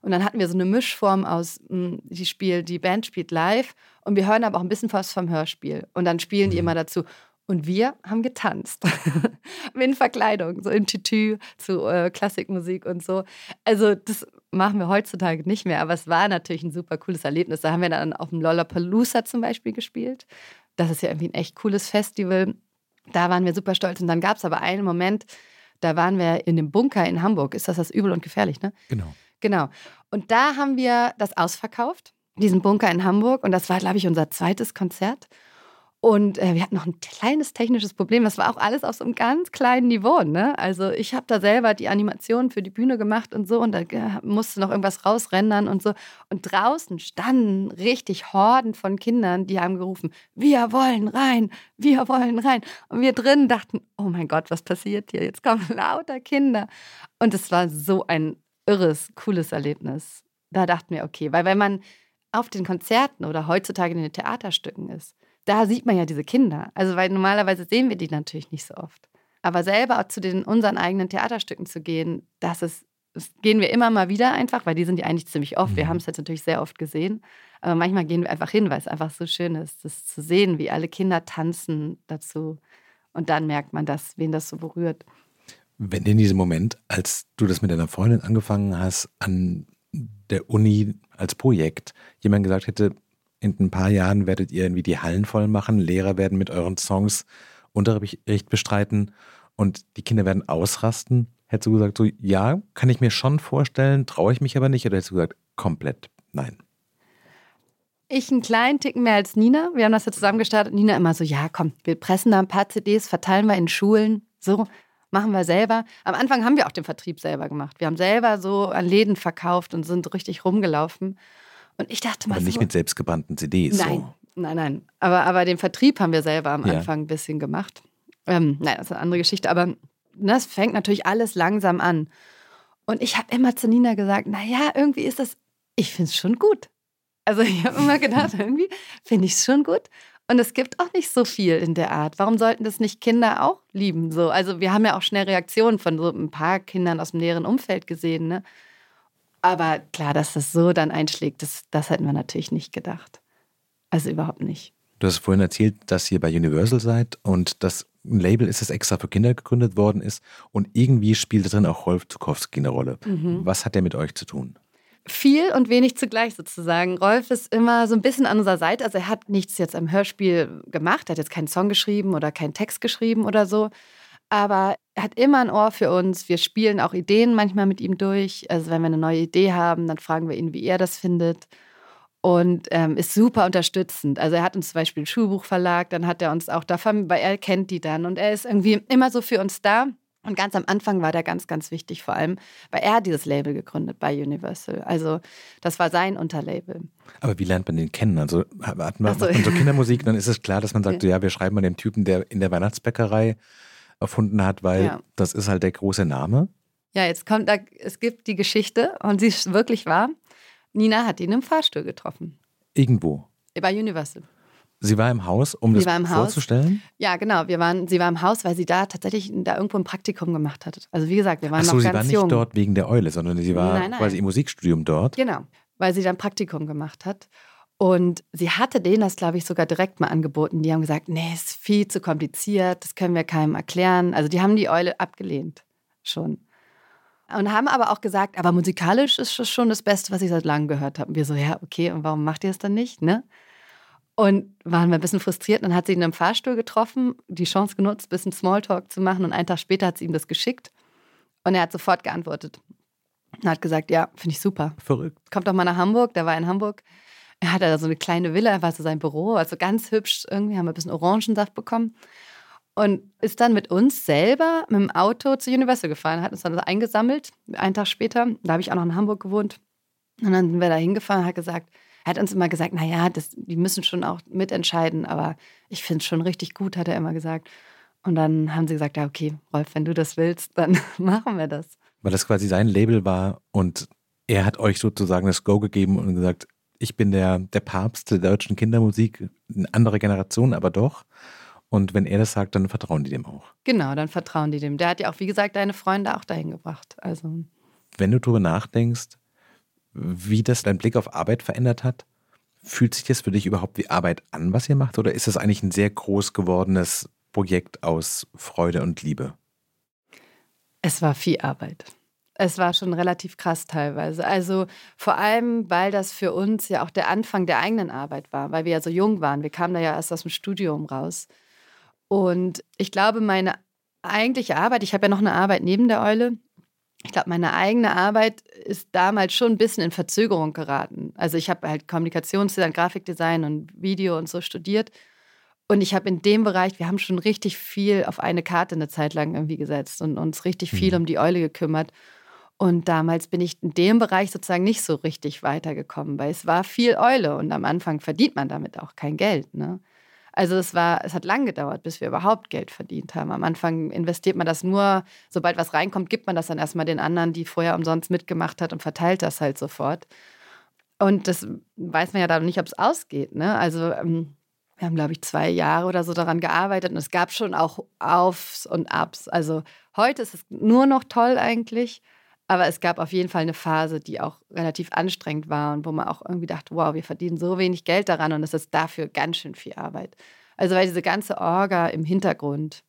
Und dann hatten wir so eine Mischform aus, hm, die spielt, die Band spielt live und wir hören aber auch ein bisschen was vom Hörspiel. Und dann spielen die mhm. immer dazu. Und wir haben getanzt. <laughs> in Verkleidung, so im Tütü zu äh, Klassikmusik und so. Also, das machen wir heutzutage nicht mehr, aber es war natürlich ein super cooles Erlebnis. Da haben wir dann auf dem Lollapalooza zum Beispiel gespielt. Das ist ja irgendwie ein echt cooles Festival. Da waren wir super stolz. Und dann gab es aber einen Moment, da waren wir in dem Bunker in Hamburg. Ist das das übel und gefährlich, ne? Genau. Genau. Und da haben wir das ausverkauft, diesen Bunker in Hamburg. Und das war, glaube ich, unser zweites Konzert. Und äh, wir hatten noch ein kleines technisches Problem. Das war auch alles auf so einem ganz kleinen Niveau. Ne? Also ich habe da selber die Animation für die Bühne gemacht und so und da äh, musste noch irgendwas rausrendern und so. Und draußen standen richtig Horden von Kindern, die haben gerufen, wir wollen rein, wir wollen rein. Und wir drinnen dachten, oh mein Gott, was passiert hier? Jetzt kommen lauter Kinder. Und es war so ein irres, cooles Erlebnis. Da dachten wir, okay, weil wenn man auf den Konzerten oder heutzutage in den Theaterstücken ist, da sieht man ja diese Kinder. Also, weil normalerweise sehen wir die natürlich nicht so oft. Aber selber auch zu den unseren eigenen Theaterstücken zu gehen, das ist, das gehen wir immer mal wieder einfach, weil die sind ja eigentlich ziemlich oft. Wir mhm. haben es jetzt natürlich sehr oft gesehen. Aber manchmal gehen wir einfach hin, weil es einfach so schön ist, das zu sehen, wie alle Kinder tanzen dazu. Und dann merkt man das, wen das so berührt. Wenn in diesem Moment, als du das mit deiner Freundin angefangen hast, an der Uni als Projekt, jemand gesagt hätte, in ein paar Jahren werdet ihr irgendwie die Hallen voll machen, Lehrer werden mit euren Songs Unterricht bestreiten und die Kinder werden ausrasten. Hättest du gesagt, so ja, kann ich mir schon vorstellen, traue ich mich aber nicht, oder hättest du gesagt, komplett nein? Ich einen kleinen Ticken mehr als Nina. Wir haben das ja zusammen gestartet. Nina immer so, ja, komm, wir pressen da ein paar CDs, verteilen wir in Schulen. So, machen wir selber. Am Anfang haben wir auch den Vertrieb selber gemacht. Wir haben selber so an Läden verkauft und sind richtig rumgelaufen. Und ich dachte mal. Aber nicht so, mit selbstgebrannten CDs. Nein, so. nein, nein. Aber, aber den Vertrieb haben wir selber am ja. Anfang ein bisschen gemacht. Ähm, nein, das ist eine andere Geschichte. Aber das ne, fängt natürlich alles langsam an. Und ich habe immer zu Nina gesagt: Naja, irgendwie ist das, ich finde es schon gut. Also ich habe immer gedacht, <laughs> irgendwie finde ich es schon gut. Und es gibt auch nicht so viel in der Art. Warum sollten das nicht Kinder auch lieben? So, also wir haben ja auch schnell Reaktionen von so ein paar Kindern aus dem näheren Umfeld gesehen. Ne? Aber klar, dass das so dann einschlägt, das, das hätten wir natürlich nicht gedacht. Also überhaupt nicht. Du hast vorhin erzählt, dass ihr bei Universal seid und das ein Label ist, das extra für Kinder gegründet worden ist. Und irgendwie spielt drin auch Rolf Zukowski eine Rolle. Mhm. Was hat der mit euch zu tun? Viel und wenig zugleich sozusagen. Rolf ist immer so ein bisschen an unserer Seite. Also er hat nichts jetzt am Hörspiel gemacht, er hat jetzt keinen Song geschrieben oder keinen Text geschrieben oder so. Aber er hat immer ein Ohr für uns. Wir spielen auch Ideen manchmal mit ihm durch. Also wenn wir eine neue Idee haben, dann fragen wir ihn, wie er das findet. Und ähm, ist super unterstützend. Also er hat uns zum Beispiel ein Schulbuchverlag, dann hat er uns auch davon, weil er kennt die dann. Und er ist irgendwie immer so für uns da. Und ganz am Anfang war der ganz, ganz wichtig, vor allem, weil er dieses Label gegründet bei Universal. Also das war sein Unterlabel. Aber wie lernt man den kennen? Also hat man, so. so Kindermusik, dann ist es klar, dass man sagt, ja, wir schreiben mal den Typen, der in der Weihnachtsbäckerei erfunden hat, weil ja. das ist halt der große Name. Ja, jetzt kommt da, es gibt die Geschichte und sie ist wirklich wahr. Nina hat ihn im Fahrstuhl getroffen. Irgendwo. Bei Universal. Sie war im Haus, um sie das vorzustellen? Haus. Ja, genau. Wir waren, sie war im Haus, weil sie da tatsächlich da irgendwo ein Praktikum gemacht hat. Also wie gesagt, wir waren Ach so, noch ganz jung. sie war nicht dort wegen der Eule, sondern sie war nein, nein. quasi im Musikstudium dort. Genau, weil sie dann Praktikum gemacht hat. Und sie hatte denen das, glaube ich, sogar direkt mal angeboten. Die haben gesagt, nee, ist viel zu kompliziert, das können wir keinem erklären. Also die haben die Eule abgelehnt schon. Und haben aber auch gesagt, aber musikalisch ist das schon das Beste, was ich seit langem gehört habe. Und wir so, ja, okay, und warum macht ihr es dann nicht? Ne? Und waren wir ein bisschen frustriert. Dann hat sie ihn im Fahrstuhl getroffen, die Chance genutzt, ein bisschen Smalltalk zu machen. Und einen Tag später hat sie ihm das geschickt. Und er hat sofort geantwortet. Und hat gesagt, ja, finde ich super. Verrückt. Kommt doch mal nach Hamburg. Der war in Hamburg. Er hatte da so eine kleine Villa, war so sein Büro, also ganz hübsch. Irgendwie haben wir ein bisschen Orangensaft bekommen. Und ist dann mit uns selber mit dem Auto zu Universal gefahren, hat uns dann eingesammelt, einen Tag später. Da habe ich auch noch in Hamburg gewohnt. Und dann sind wir da hingefahren und hat gesagt, er hat uns immer gesagt, naja, das, die müssen schon auch mitentscheiden, aber ich finde es schon richtig gut, hat er immer gesagt. Und dann haben sie gesagt, ja, okay, Rolf, wenn du das willst, dann <laughs> machen wir das. Weil das quasi sein Label war und er hat euch sozusagen das Go gegeben und gesagt, ich bin der, der Papst der deutschen Kindermusik, eine andere Generation, aber doch. Und wenn er das sagt, dann vertrauen die dem auch. Genau, dann vertrauen die dem. Der hat ja auch, wie gesagt, deine Freunde auch dahin gebracht. Also. Wenn du darüber nachdenkst, wie das dein Blick auf Arbeit verändert hat? Fühlt sich das für dich überhaupt wie Arbeit an, was ihr macht? Oder ist das eigentlich ein sehr groß gewordenes Projekt aus Freude und Liebe? Es war viel Arbeit. Es war schon relativ krass teilweise. Also vor allem, weil das für uns ja auch der Anfang der eigenen Arbeit war, weil wir ja so jung waren. Wir kamen da ja erst aus dem Studium raus. Und ich glaube, meine eigentliche Arbeit, ich habe ja noch eine Arbeit neben der Eule, ich glaube, meine eigene Arbeit ist damals schon ein bisschen in Verzögerung geraten. Also ich habe halt Kommunikationsdesign, Grafikdesign und Video und so studiert. Und ich habe in dem Bereich, wir haben schon richtig viel auf eine Karte eine Zeit lang irgendwie gesetzt und uns richtig viel mhm. um die Eule gekümmert. Und damals bin ich in dem Bereich sozusagen nicht so richtig weitergekommen, weil es war viel Eule und am Anfang verdient man damit auch kein Geld. Ne? Also es war, es hat lang gedauert, bis wir überhaupt Geld verdient haben. Am Anfang investiert man das nur, sobald was reinkommt, gibt man das dann erstmal den anderen, die vorher umsonst mitgemacht hat und verteilt das halt sofort. Und das weiß man ja dann nicht, ob es ausgeht. Ne? Also ähm, wir haben, glaube ich, zwei Jahre oder so daran gearbeitet und es gab schon auch Aufs und Abs. Also heute ist es nur noch toll eigentlich. Aber es gab auf jeden Fall eine Phase, die auch relativ anstrengend war und wo man auch irgendwie dachte, wow, wir verdienen so wenig Geld daran und es ist dafür ganz schön viel Arbeit. Also weil diese ganze Orga im Hintergrund,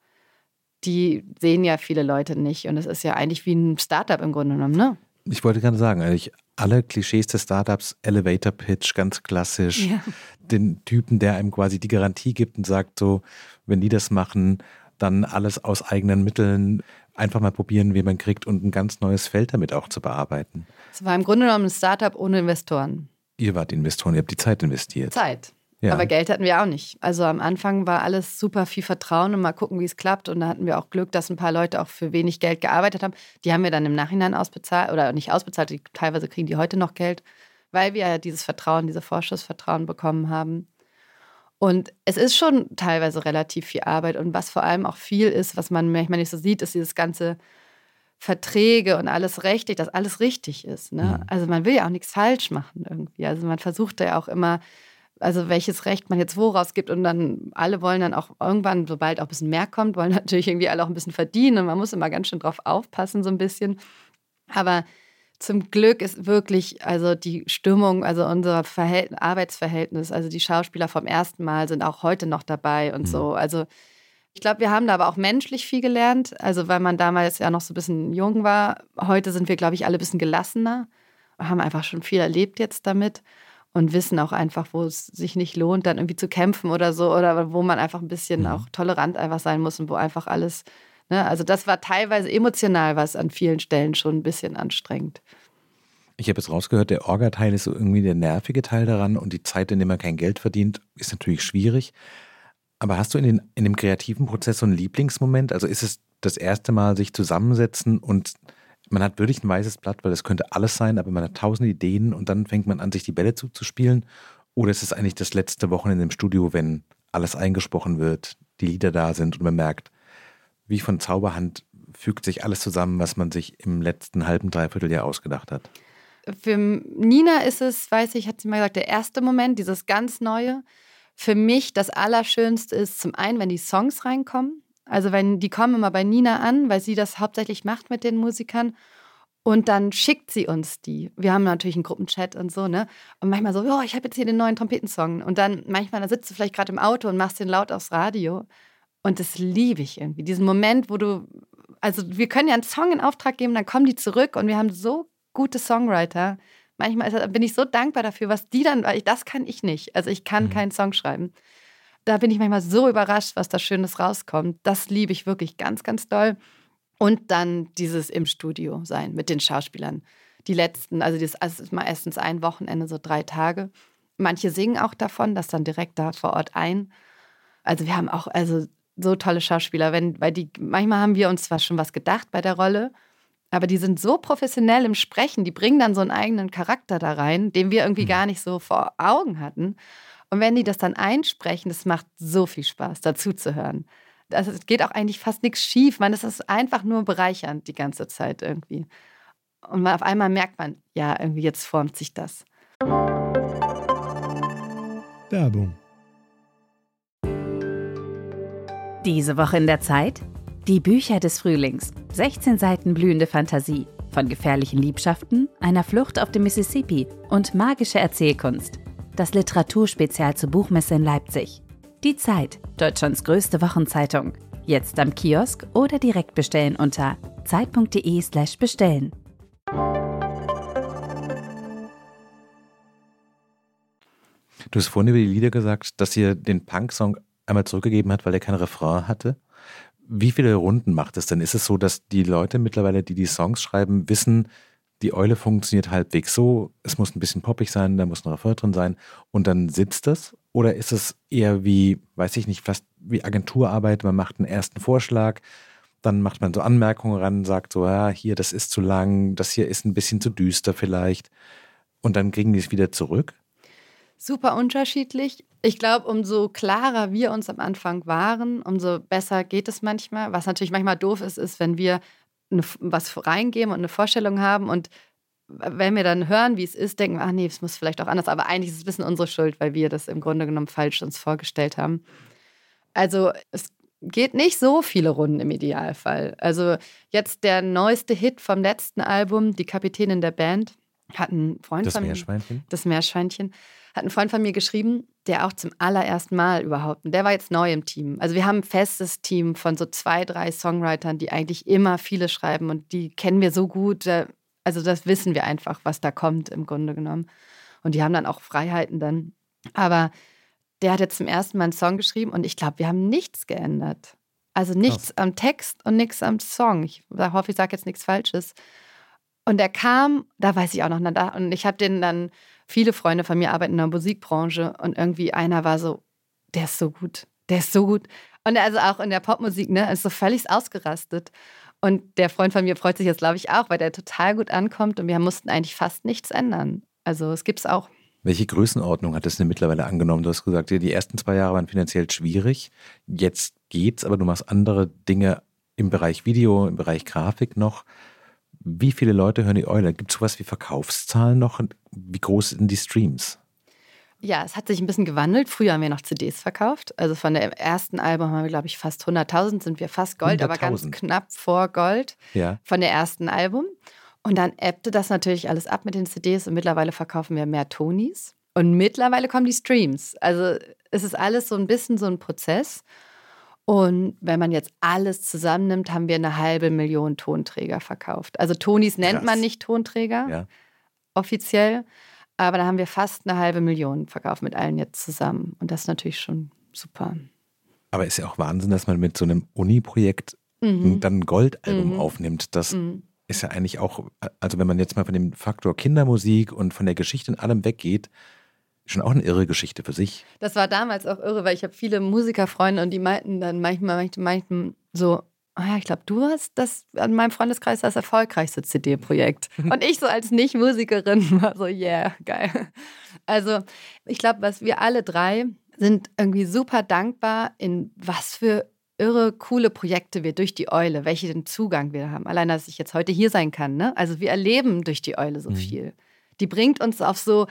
die sehen ja viele Leute nicht und es ist ja eigentlich wie ein Startup im Grunde genommen, ne? Ich wollte gerade sagen, eigentlich alle Klischees des Startups, Elevator Pitch, ganz klassisch, ja. den Typen, der einem quasi die Garantie gibt und sagt so, wenn die das machen, dann alles aus eigenen Mitteln einfach mal probieren, wie man kriegt und ein ganz neues Feld damit auch zu bearbeiten. Es war im Grunde genommen ein Startup ohne Investoren. Ihr wart Investoren, ihr habt die Zeit investiert. Zeit. Ja. Aber Geld hatten wir auch nicht. Also am Anfang war alles super viel Vertrauen und mal gucken, wie es klappt. Und da hatten wir auch Glück, dass ein paar Leute auch für wenig Geld gearbeitet haben. Die haben wir dann im Nachhinein ausbezahlt oder nicht ausbezahlt, die, teilweise kriegen die heute noch Geld, weil wir ja dieses Vertrauen, dieses Vorschussvertrauen bekommen haben. Und es ist schon teilweise relativ viel Arbeit. Und was vor allem auch viel ist, was man manchmal nicht so sieht, ist dieses ganze Verträge und alles rechtlich, dass alles richtig ist. Ne? Mhm. Also man will ja auch nichts falsch machen irgendwie. Also man versucht da ja auch immer, also welches Recht man jetzt wo rausgibt und dann alle wollen dann auch irgendwann, sobald auch ein bisschen mehr kommt, wollen <laughs> natürlich irgendwie alle auch ein bisschen verdienen und man muss immer ganz schön drauf aufpassen so ein bisschen. Aber zum Glück ist wirklich, also die Stimmung, also unser Verhältnis, Arbeitsverhältnis, also die Schauspieler vom ersten Mal sind auch heute noch dabei und mhm. so. Also ich glaube, wir haben da aber auch menschlich viel gelernt. Also weil man damals ja noch so ein bisschen jung war. Heute sind wir, glaube ich, alle ein bisschen gelassener, haben einfach schon viel erlebt jetzt damit und wissen auch einfach, wo es sich nicht lohnt, dann irgendwie zu kämpfen oder so, oder wo man einfach ein bisschen mhm. auch tolerant einfach sein muss und wo einfach alles Ne? Also das war teilweise emotional was an vielen Stellen schon ein bisschen anstrengend. Ich habe jetzt rausgehört, der Orga-Teil ist so irgendwie der nervige Teil daran und die Zeit, in der man kein Geld verdient, ist natürlich schwierig. Aber hast du in, den, in dem kreativen Prozess so einen Lieblingsmoment? Also ist es das erste Mal sich zusammensetzen und man hat wirklich ein weißes Blatt, weil das könnte alles sein, aber man hat tausend Ideen und dann fängt man an, sich die Bälle zuzuspielen? Oder ist es eigentlich das letzte Wochenende im Studio, wenn alles eingesprochen wird, die Lieder da sind und man merkt, wie von Zauberhand fügt sich alles zusammen, was man sich im letzten halben, Dreivierteljahr ausgedacht hat? Für Nina ist es, weiß ich, hat sie mal gesagt, der erste Moment, dieses ganz Neue. Für mich das Allerschönste ist zum einen, wenn die Songs reinkommen. Also wenn die kommen immer bei Nina an, weil sie das hauptsächlich macht mit den Musikern. Und dann schickt sie uns die. Wir haben natürlich einen Gruppenchat und so, ne? Und manchmal so, oh, ich habe jetzt hier den neuen Trompetensong. Und dann manchmal, da sitzt du vielleicht gerade im Auto und machst den laut aufs Radio. Und das liebe ich irgendwie. Diesen Moment, wo du, also wir können ja einen Song in Auftrag geben, dann kommen die zurück und wir haben so gute Songwriter. Manchmal bin ich so dankbar dafür, was die dann, weil ich, das kann ich nicht. Also ich kann mhm. keinen Song schreiben. Da bin ich manchmal so überrascht, was da Schönes rauskommt. Das liebe ich wirklich ganz, ganz doll. Und dann dieses im Studio sein mit den Schauspielern. Die letzten, also das also ist mal erstens ein Wochenende, so drei Tage. Manche singen auch davon, das dann direkt da vor Ort ein. Also wir haben auch also so tolle Schauspieler, wenn, weil die, manchmal haben wir uns zwar schon was gedacht bei der Rolle, aber die sind so professionell im Sprechen, die bringen dann so einen eigenen Charakter da rein, den wir irgendwie mhm. gar nicht so vor Augen hatten. Und wenn die das dann einsprechen, das macht so viel Spaß, dazu zu hören. Also es geht auch eigentlich fast nichts schief. Man, es ist einfach nur bereichernd die ganze Zeit irgendwie. Und man, auf einmal merkt man, ja, irgendwie jetzt formt sich das. Werbung. Diese Woche in der Zeit? Die Bücher des Frühlings. 16 Seiten blühende Fantasie. Von gefährlichen Liebschaften, einer Flucht auf dem Mississippi und magische Erzählkunst. Das Literaturspezial zur Buchmesse in Leipzig. Die Zeit, Deutschlands größte Wochenzeitung. Jetzt am Kiosk oder direkt bestellen unter zeit.de/slash bestellen. Du hast vorhin über die Lieder gesagt, dass ihr den Punk-Song einmal zurückgegeben hat, weil er kein Refrain hatte. Wie viele Runden macht es denn? Ist es so, dass die Leute mittlerweile, die die Songs schreiben, wissen, die Eule funktioniert halbwegs so, es muss ein bisschen poppig sein, da muss ein Refrain drin sein und dann sitzt das? Oder ist es eher wie, weiß ich nicht, fast wie Agenturarbeit, man macht einen ersten Vorschlag, dann macht man so Anmerkungen ran, sagt so, ja, hier, das ist zu lang, das hier ist ein bisschen zu düster vielleicht und dann kriegen die es wieder zurück? Super unterschiedlich. Ich glaube, umso klarer wir uns am Anfang waren, umso besser geht es manchmal. Was natürlich manchmal doof ist, ist, wenn wir eine, was reingeben und eine Vorstellung haben und wenn wir dann hören, wie es ist, denken wir, ach nee, es muss vielleicht auch anders. Aber eigentlich ist es ein bisschen unsere Schuld, weil wir das im Grunde genommen falsch uns vorgestellt haben. Also es geht nicht so viele Runden im Idealfall. Also jetzt der neueste Hit vom letzten Album, Die Kapitänin der Band, hat ein Freund das von mir. Das Meerschweinchen? Das Meerschweinchen hat ein Freund von mir geschrieben, der auch zum allerersten Mal überhaupt, der war jetzt neu im Team. Also wir haben ein festes Team von so zwei, drei Songwritern, die eigentlich immer viele schreiben und die kennen wir so gut. Also das wissen wir einfach, was da kommt im Grunde genommen. Und die haben dann auch Freiheiten dann. Aber der hat jetzt zum ersten Mal einen Song geschrieben und ich glaube, wir haben nichts geändert. Also nichts Krass. am Text und nichts am Song. Ich hoffe, ich sage jetzt nichts Falsches. Und er kam, da weiß ich auch noch, und ich habe den dann viele Freunde von mir arbeiten in der Musikbranche und irgendwie einer war so, der ist so gut, der ist so gut. Und also auch in der Popmusik, ne, ist so völlig ausgerastet. Und der Freund von mir freut sich jetzt, glaube ich, auch, weil der total gut ankommt und wir mussten eigentlich fast nichts ändern. Also es gibt es auch. Welche Größenordnung hat es denn mittlerweile angenommen? Du hast gesagt, die ersten zwei Jahre waren finanziell schwierig. Jetzt geht's, aber du machst andere Dinge im Bereich Video, im Bereich Grafik noch. Wie viele Leute hören die Eule? Gibt es sowas wie Verkaufszahlen noch? Wie groß sind die Streams? Ja, es hat sich ein bisschen gewandelt. Früher haben wir noch CDs verkauft. Also von dem ersten Album haben wir, glaube ich, fast 100.000, sind wir fast Gold, aber ganz knapp vor Gold ja. von der ersten Album. Und dann ebbte das natürlich alles ab mit den CDs und mittlerweile verkaufen wir mehr Tonis. Und mittlerweile kommen die Streams. Also es ist alles so ein bisschen so ein Prozess. Und wenn man jetzt alles zusammennimmt, haben wir eine halbe Million Tonträger verkauft. Also Tonis nennt Krass. man nicht Tonträger ja. offiziell, aber da haben wir fast eine halbe Million verkauft mit allen jetzt zusammen. Und das ist natürlich schon super. Aber ist ja auch Wahnsinn, dass man mit so einem Uni-Projekt mhm. dann ein Goldalbum mhm. aufnimmt. Das mhm. ist ja eigentlich auch, also wenn man jetzt mal von dem Faktor Kindermusik und von der Geschichte und allem weggeht, Schon auch eine irre Geschichte für sich. Das war damals auch irre, weil ich habe viele Musikerfreunde und die meinten dann manchmal, meinten so, oh ja, ich glaube, du hast das an meinem Freundeskreis das erfolgreichste CD-Projekt. <laughs> Und ich so als Nicht-Musikerin war so, yeah, geil. Also ich glaube, was wir alle drei sind irgendwie super dankbar, in was für irre, coole Projekte wir durch die Eule, welche den Zugang wir haben. Allein, dass ich jetzt heute hier sein kann. Ne? Also wir erleben durch die Eule so mhm. viel. Die bringt uns auf so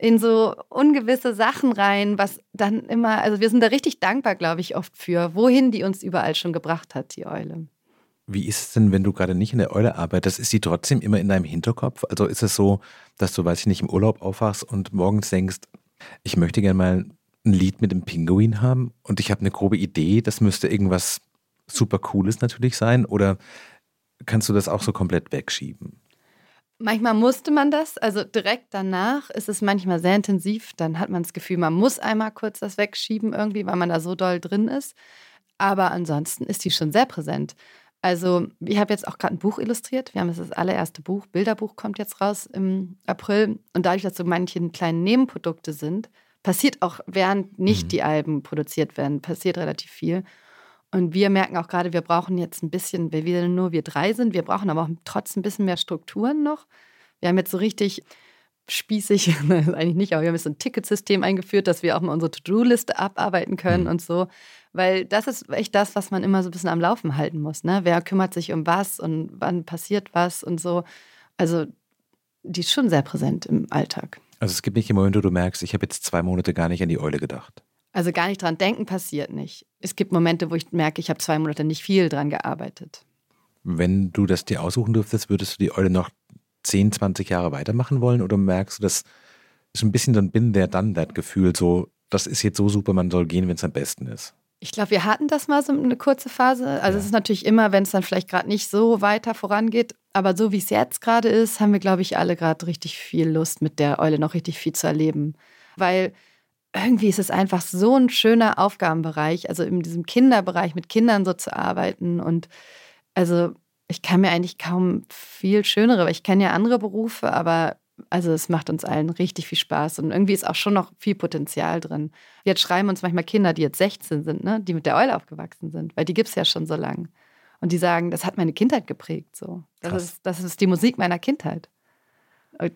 in so ungewisse Sachen rein, was dann immer, also wir sind da richtig dankbar, glaube ich, oft für, wohin die uns überall schon gebracht hat, die Eule. Wie ist es denn, wenn du gerade nicht in der Eule arbeitest? Ist sie trotzdem immer in deinem Hinterkopf? Also ist es so, dass du, weiß ich nicht, im Urlaub aufwachst und morgens denkst, ich möchte gerne mal ein Lied mit dem Pinguin haben und ich habe eine grobe Idee, das müsste irgendwas super Cooles natürlich sein? Oder kannst du das auch so komplett wegschieben? Manchmal musste man das, also direkt danach ist es manchmal sehr intensiv. Dann hat man das Gefühl, man muss einmal kurz das wegschieben irgendwie, weil man da so doll drin ist. Aber ansonsten ist die schon sehr präsent. Also ich habe jetzt auch gerade ein Buch illustriert. Wir haben jetzt das allererste Buch, Bilderbuch kommt jetzt raus im April. Und dadurch, dass so manche kleine Nebenprodukte sind, passiert auch, während nicht mhm. die Alben produziert werden, passiert relativ viel. Und wir merken auch gerade, wir brauchen jetzt ein bisschen, weil wir nur wir drei sind, wir brauchen aber auch trotzdem ein bisschen mehr Strukturen noch. Wir haben jetzt so richtig spießig, <laughs> eigentlich nicht, aber wir haben jetzt so ein Ticketsystem eingeführt, dass wir auch mal unsere To-Do-Liste abarbeiten können mhm. und so. Weil das ist echt das, was man immer so ein bisschen am Laufen halten muss. Ne? Wer kümmert sich um was und wann passiert was und so. Also die ist schon sehr präsent im Alltag. Also es gibt nicht immer, wenn du merkst, ich habe jetzt zwei Monate gar nicht an die Eule gedacht. Also gar nicht dran denken passiert nicht. Es gibt Momente, wo ich merke, ich habe zwei Monate nicht viel dran gearbeitet. Wenn du das dir aussuchen dürftest, würdest du die Eule noch 10, 20 Jahre weitermachen wollen oder merkst du, das ist ein bisschen so ein Bin der dann that Gefühl, so das ist jetzt so super, man soll gehen, wenn es am besten ist. Ich glaube, wir hatten das mal so eine kurze Phase. Also ja. es ist natürlich immer, wenn es dann vielleicht gerade nicht so weiter vorangeht. Aber so wie es jetzt gerade ist, haben wir, glaube ich, alle gerade richtig viel Lust, mit der Eule noch richtig viel zu erleben. Weil irgendwie ist es einfach so ein schöner Aufgabenbereich, also in diesem Kinderbereich mit Kindern so zu arbeiten. Und also ich kann mir eigentlich kaum viel schönere, weil ich kenne ja andere Berufe, aber also es macht uns allen richtig viel Spaß und irgendwie ist auch schon noch viel Potenzial drin. Jetzt schreiben uns manchmal Kinder, die jetzt 16 sind, ne, die mit der Eule aufgewachsen sind, weil die gibt es ja schon so lange. Und die sagen, das hat meine Kindheit geprägt. So. Das, ist, das ist die Musik meiner Kindheit.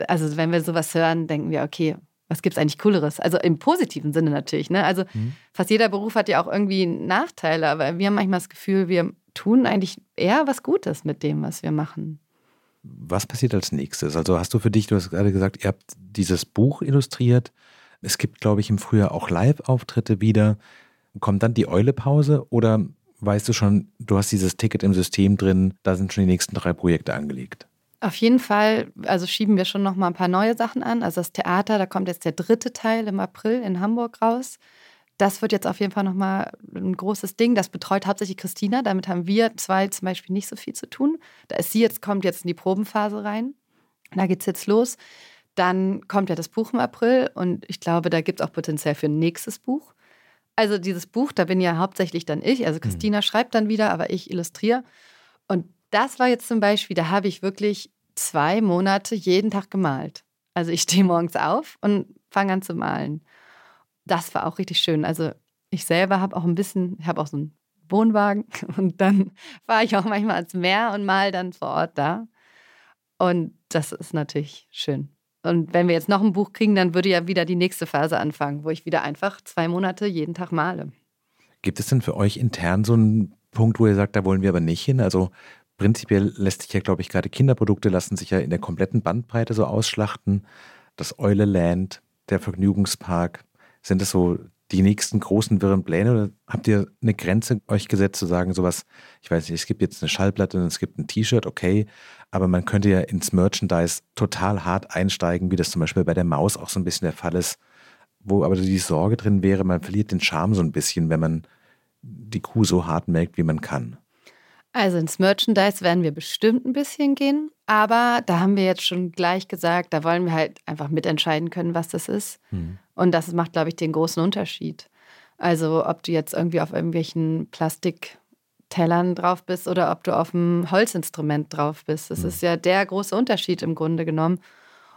Also wenn wir sowas hören, denken wir, okay, was gibt es eigentlich Cooleres? Also im positiven Sinne natürlich. Ne? Also mhm. fast jeder Beruf hat ja auch irgendwie Nachteile, aber wir haben manchmal das Gefühl, wir tun eigentlich eher was Gutes mit dem, was wir machen. Was passiert als nächstes? Also hast du für dich, du hast gerade gesagt, ihr habt dieses Buch illustriert. Es gibt, glaube ich, im Frühjahr auch Live-Auftritte wieder. Kommt dann die Eule-Pause oder weißt du schon, du hast dieses Ticket im System drin, da sind schon die nächsten drei Projekte angelegt? Auf jeden Fall, also schieben wir schon noch mal ein paar neue Sachen an. Also das Theater, da kommt jetzt der dritte Teil im April in Hamburg raus. Das wird jetzt auf jeden Fall noch mal ein großes Ding. Das betreut hauptsächlich Christina. Damit haben wir zwei zum Beispiel nicht so viel zu tun. Da ist sie jetzt, kommt jetzt in die Probenphase rein. Da geht es jetzt los. Dann kommt ja das Buch im April und ich glaube, da gibt es auch Potenzial für ein nächstes Buch. Also dieses Buch, da bin ja hauptsächlich dann ich. Also mhm. Christina mhm. schreibt dann wieder, aber ich illustriere. Und das war jetzt zum Beispiel, da habe ich wirklich zwei Monate jeden Tag gemalt. Also ich stehe morgens auf und fange an zu malen. Das war auch richtig schön. Also ich selber habe auch ein bisschen, ich habe auch so einen Wohnwagen <laughs> und dann fahre ich auch manchmal ans Meer und mal dann vor Ort da. Und das ist natürlich schön. Und wenn wir jetzt noch ein Buch kriegen, dann würde ja wieder die nächste Phase anfangen, wo ich wieder einfach zwei Monate jeden Tag male. Gibt es denn für euch intern so einen Punkt, wo ihr sagt, da wollen wir aber nicht hin? Also Prinzipiell lässt sich ja, glaube ich, gerade Kinderprodukte lassen sich ja in der kompletten Bandbreite so ausschlachten. Das Eule Land, der Vergnügungspark, sind das so die nächsten großen wirren Pläne oder habt ihr eine Grenze euch gesetzt zu sagen, sowas, ich weiß nicht, es gibt jetzt eine Schallplatte und es gibt ein T-Shirt, okay, aber man könnte ja ins Merchandise total hart einsteigen, wie das zum Beispiel bei der Maus auch so ein bisschen der Fall ist, wo aber die Sorge drin wäre, man verliert den Charme so ein bisschen, wenn man die Kuh so hart melkt, wie man kann. Also ins Merchandise werden wir bestimmt ein bisschen gehen, aber da haben wir jetzt schon gleich gesagt, da wollen wir halt einfach mitentscheiden können, was das ist. Mhm. Und das macht, glaube ich, den großen Unterschied. Also ob du jetzt irgendwie auf irgendwelchen Plastiktellern drauf bist oder ob du auf einem Holzinstrument drauf bist. Das mhm. ist ja der große Unterschied im Grunde genommen.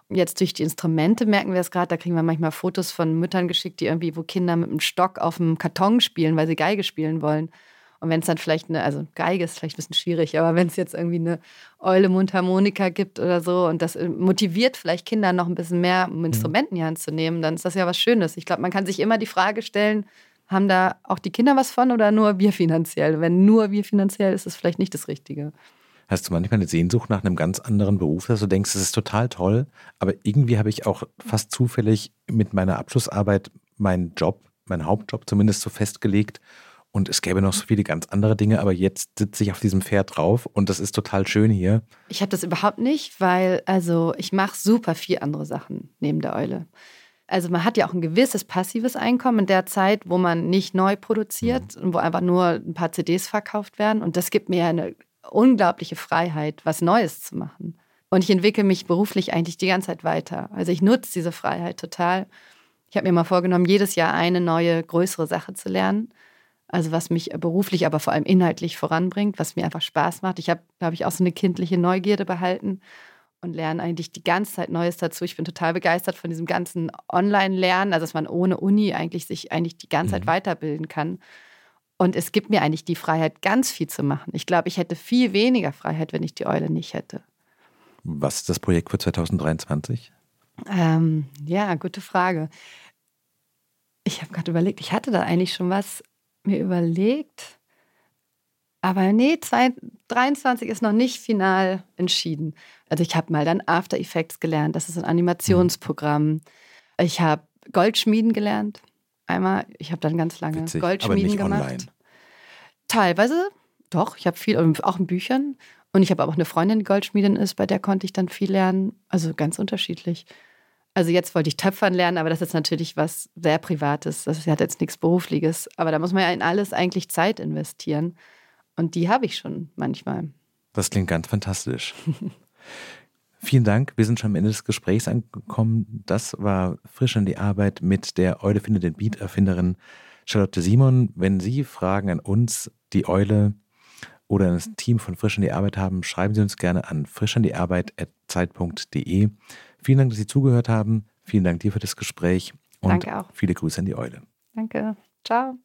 Jetzt durch die Instrumente merken wir es gerade, da kriegen wir manchmal Fotos von Müttern geschickt, die irgendwie, wo Kinder mit einem Stock auf dem Karton spielen, weil sie Geige spielen wollen. Und wenn es dann vielleicht eine, also Geige ist vielleicht ein bisschen schwierig, aber wenn es jetzt irgendwie eine Eule Mundharmonika gibt oder so und das äh, motiviert vielleicht Kinder noch ein bisschen mehr, um Instrumenten in die Hand zu nehmen, dann ist das ja was Schönes. Ich glaube, man kann sich immer die Frage stellen, haben da auch die Kinder was von oder nur wir finanziell? Wenn nur wir finanziell, ist es vielleicht nicht das Richtige. Hast du manchmal eine Sehnsucht nach einem ganz anderen Beruf, dass du denkst, es ist total toll, aber irgendwie habe ich auch fast zufällig mit meiner Abschlussarbeit meinen Job, meinen Hauptjob zumindest so festgelegt und es gäbe noch so viele ganz andere Dinge, aber jetzt sitze ich auf diesem Pferd drauf und das ist total schön hier. Ich habe das überhaupt nicht, weil also ich mache super viel andere Sachen neben der Eule. Also man hat ja auch ein gewisses passives Einkommen in der Zeit, wo man nicht neu produziert mhm. und wo einfach nur ein paar CDs verkauft werden. Und das gibt mir eine unglaubliche Freiheit, was Neues zu machen. Und ich entwickle mich beruflich eigentlich die ganze Zeit weiter. Also ich nutze diese Freiheit total. Ich habe mir mal vorgenommen, jedes Jahr eine neue, größere Sache zu lernen. Also was mich beruflich, aber vor allem inhaltlich voranbringt, was mir einfach Spaß macht. Ich habe, glaube ich, auch so eine kindliche Neugierde behalten und lerne eigentlich die ganze Zeit Neues dazu. Ich bin total begeistert von diesem ganzen Online-Lernen, also dass man ohne Uni eigentlich sich eigentlich die ganze Zeit mhm. weiterbilden kann. Und es gibt mir eigentlich die Freiheit, ganz viel zu machen. Ich glaube, ich hätte viel weniger Freiheit, wenn ich die Eule nicht hätte. Was ist das Projekt für 2023? Ähm, ja, gute Frage. Ich habe gerade überlegt, ich hatte da eigentlich schon was mir überlegt. Aber nee, 23 ist noch nicht final entschieden. Also ich habe mal dann After Effects gelernt. Das ist ein Animationsprogramm. Ich habe Goldschmieden gelernt. Einmal, ich habe dann ganz lange Witzig, Goldschmieden gemacht. Online. Teilweise, doch. Ich habe viel, auch in Büchern. Und ich habe auch eine Freundin, die Goldschmiedin ist, bei der konnte ich dann viel lernen. Also ganz unterschiedlich. Also jetzt wollte ich Töpfern lernen, aber das ist natürlich was sehr Privates. Das hat jetzt nichts Berufliches. Aber da muss man ja in alles eigentlich Zeit investieren. Und die habe ich schon manchmal. Das klingt ganz fantastisch. <laughs> Vielen Dank. Wir sind schon am Ende des Gesprächs angekommen. Das war frisch an die Arbeit mit der Eule findet den Beat Erfinderin Charlotte Simon. Wenn Sie Fragen an uns, die Eule oder das Team von Frisch an die Arbeit haben, schreiben Sie uns gerne an frischandiarbeit.zeit.de. Vielen Dank, dass Sie zugehört haben. Vielen Dank dir für das Gespräch und Danke auch. viele Grüße an die Eule. Danke. Ciao.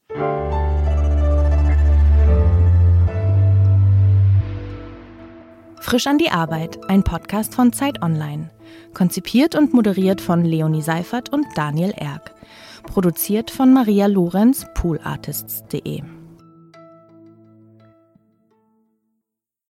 Frisch an die Arbeit, ein Podcast von Zeit Online. Konzipiert und moderiert von Leonie Seifert und Daniel Erck. Produziert von Maria Lorenz, poolartists.de.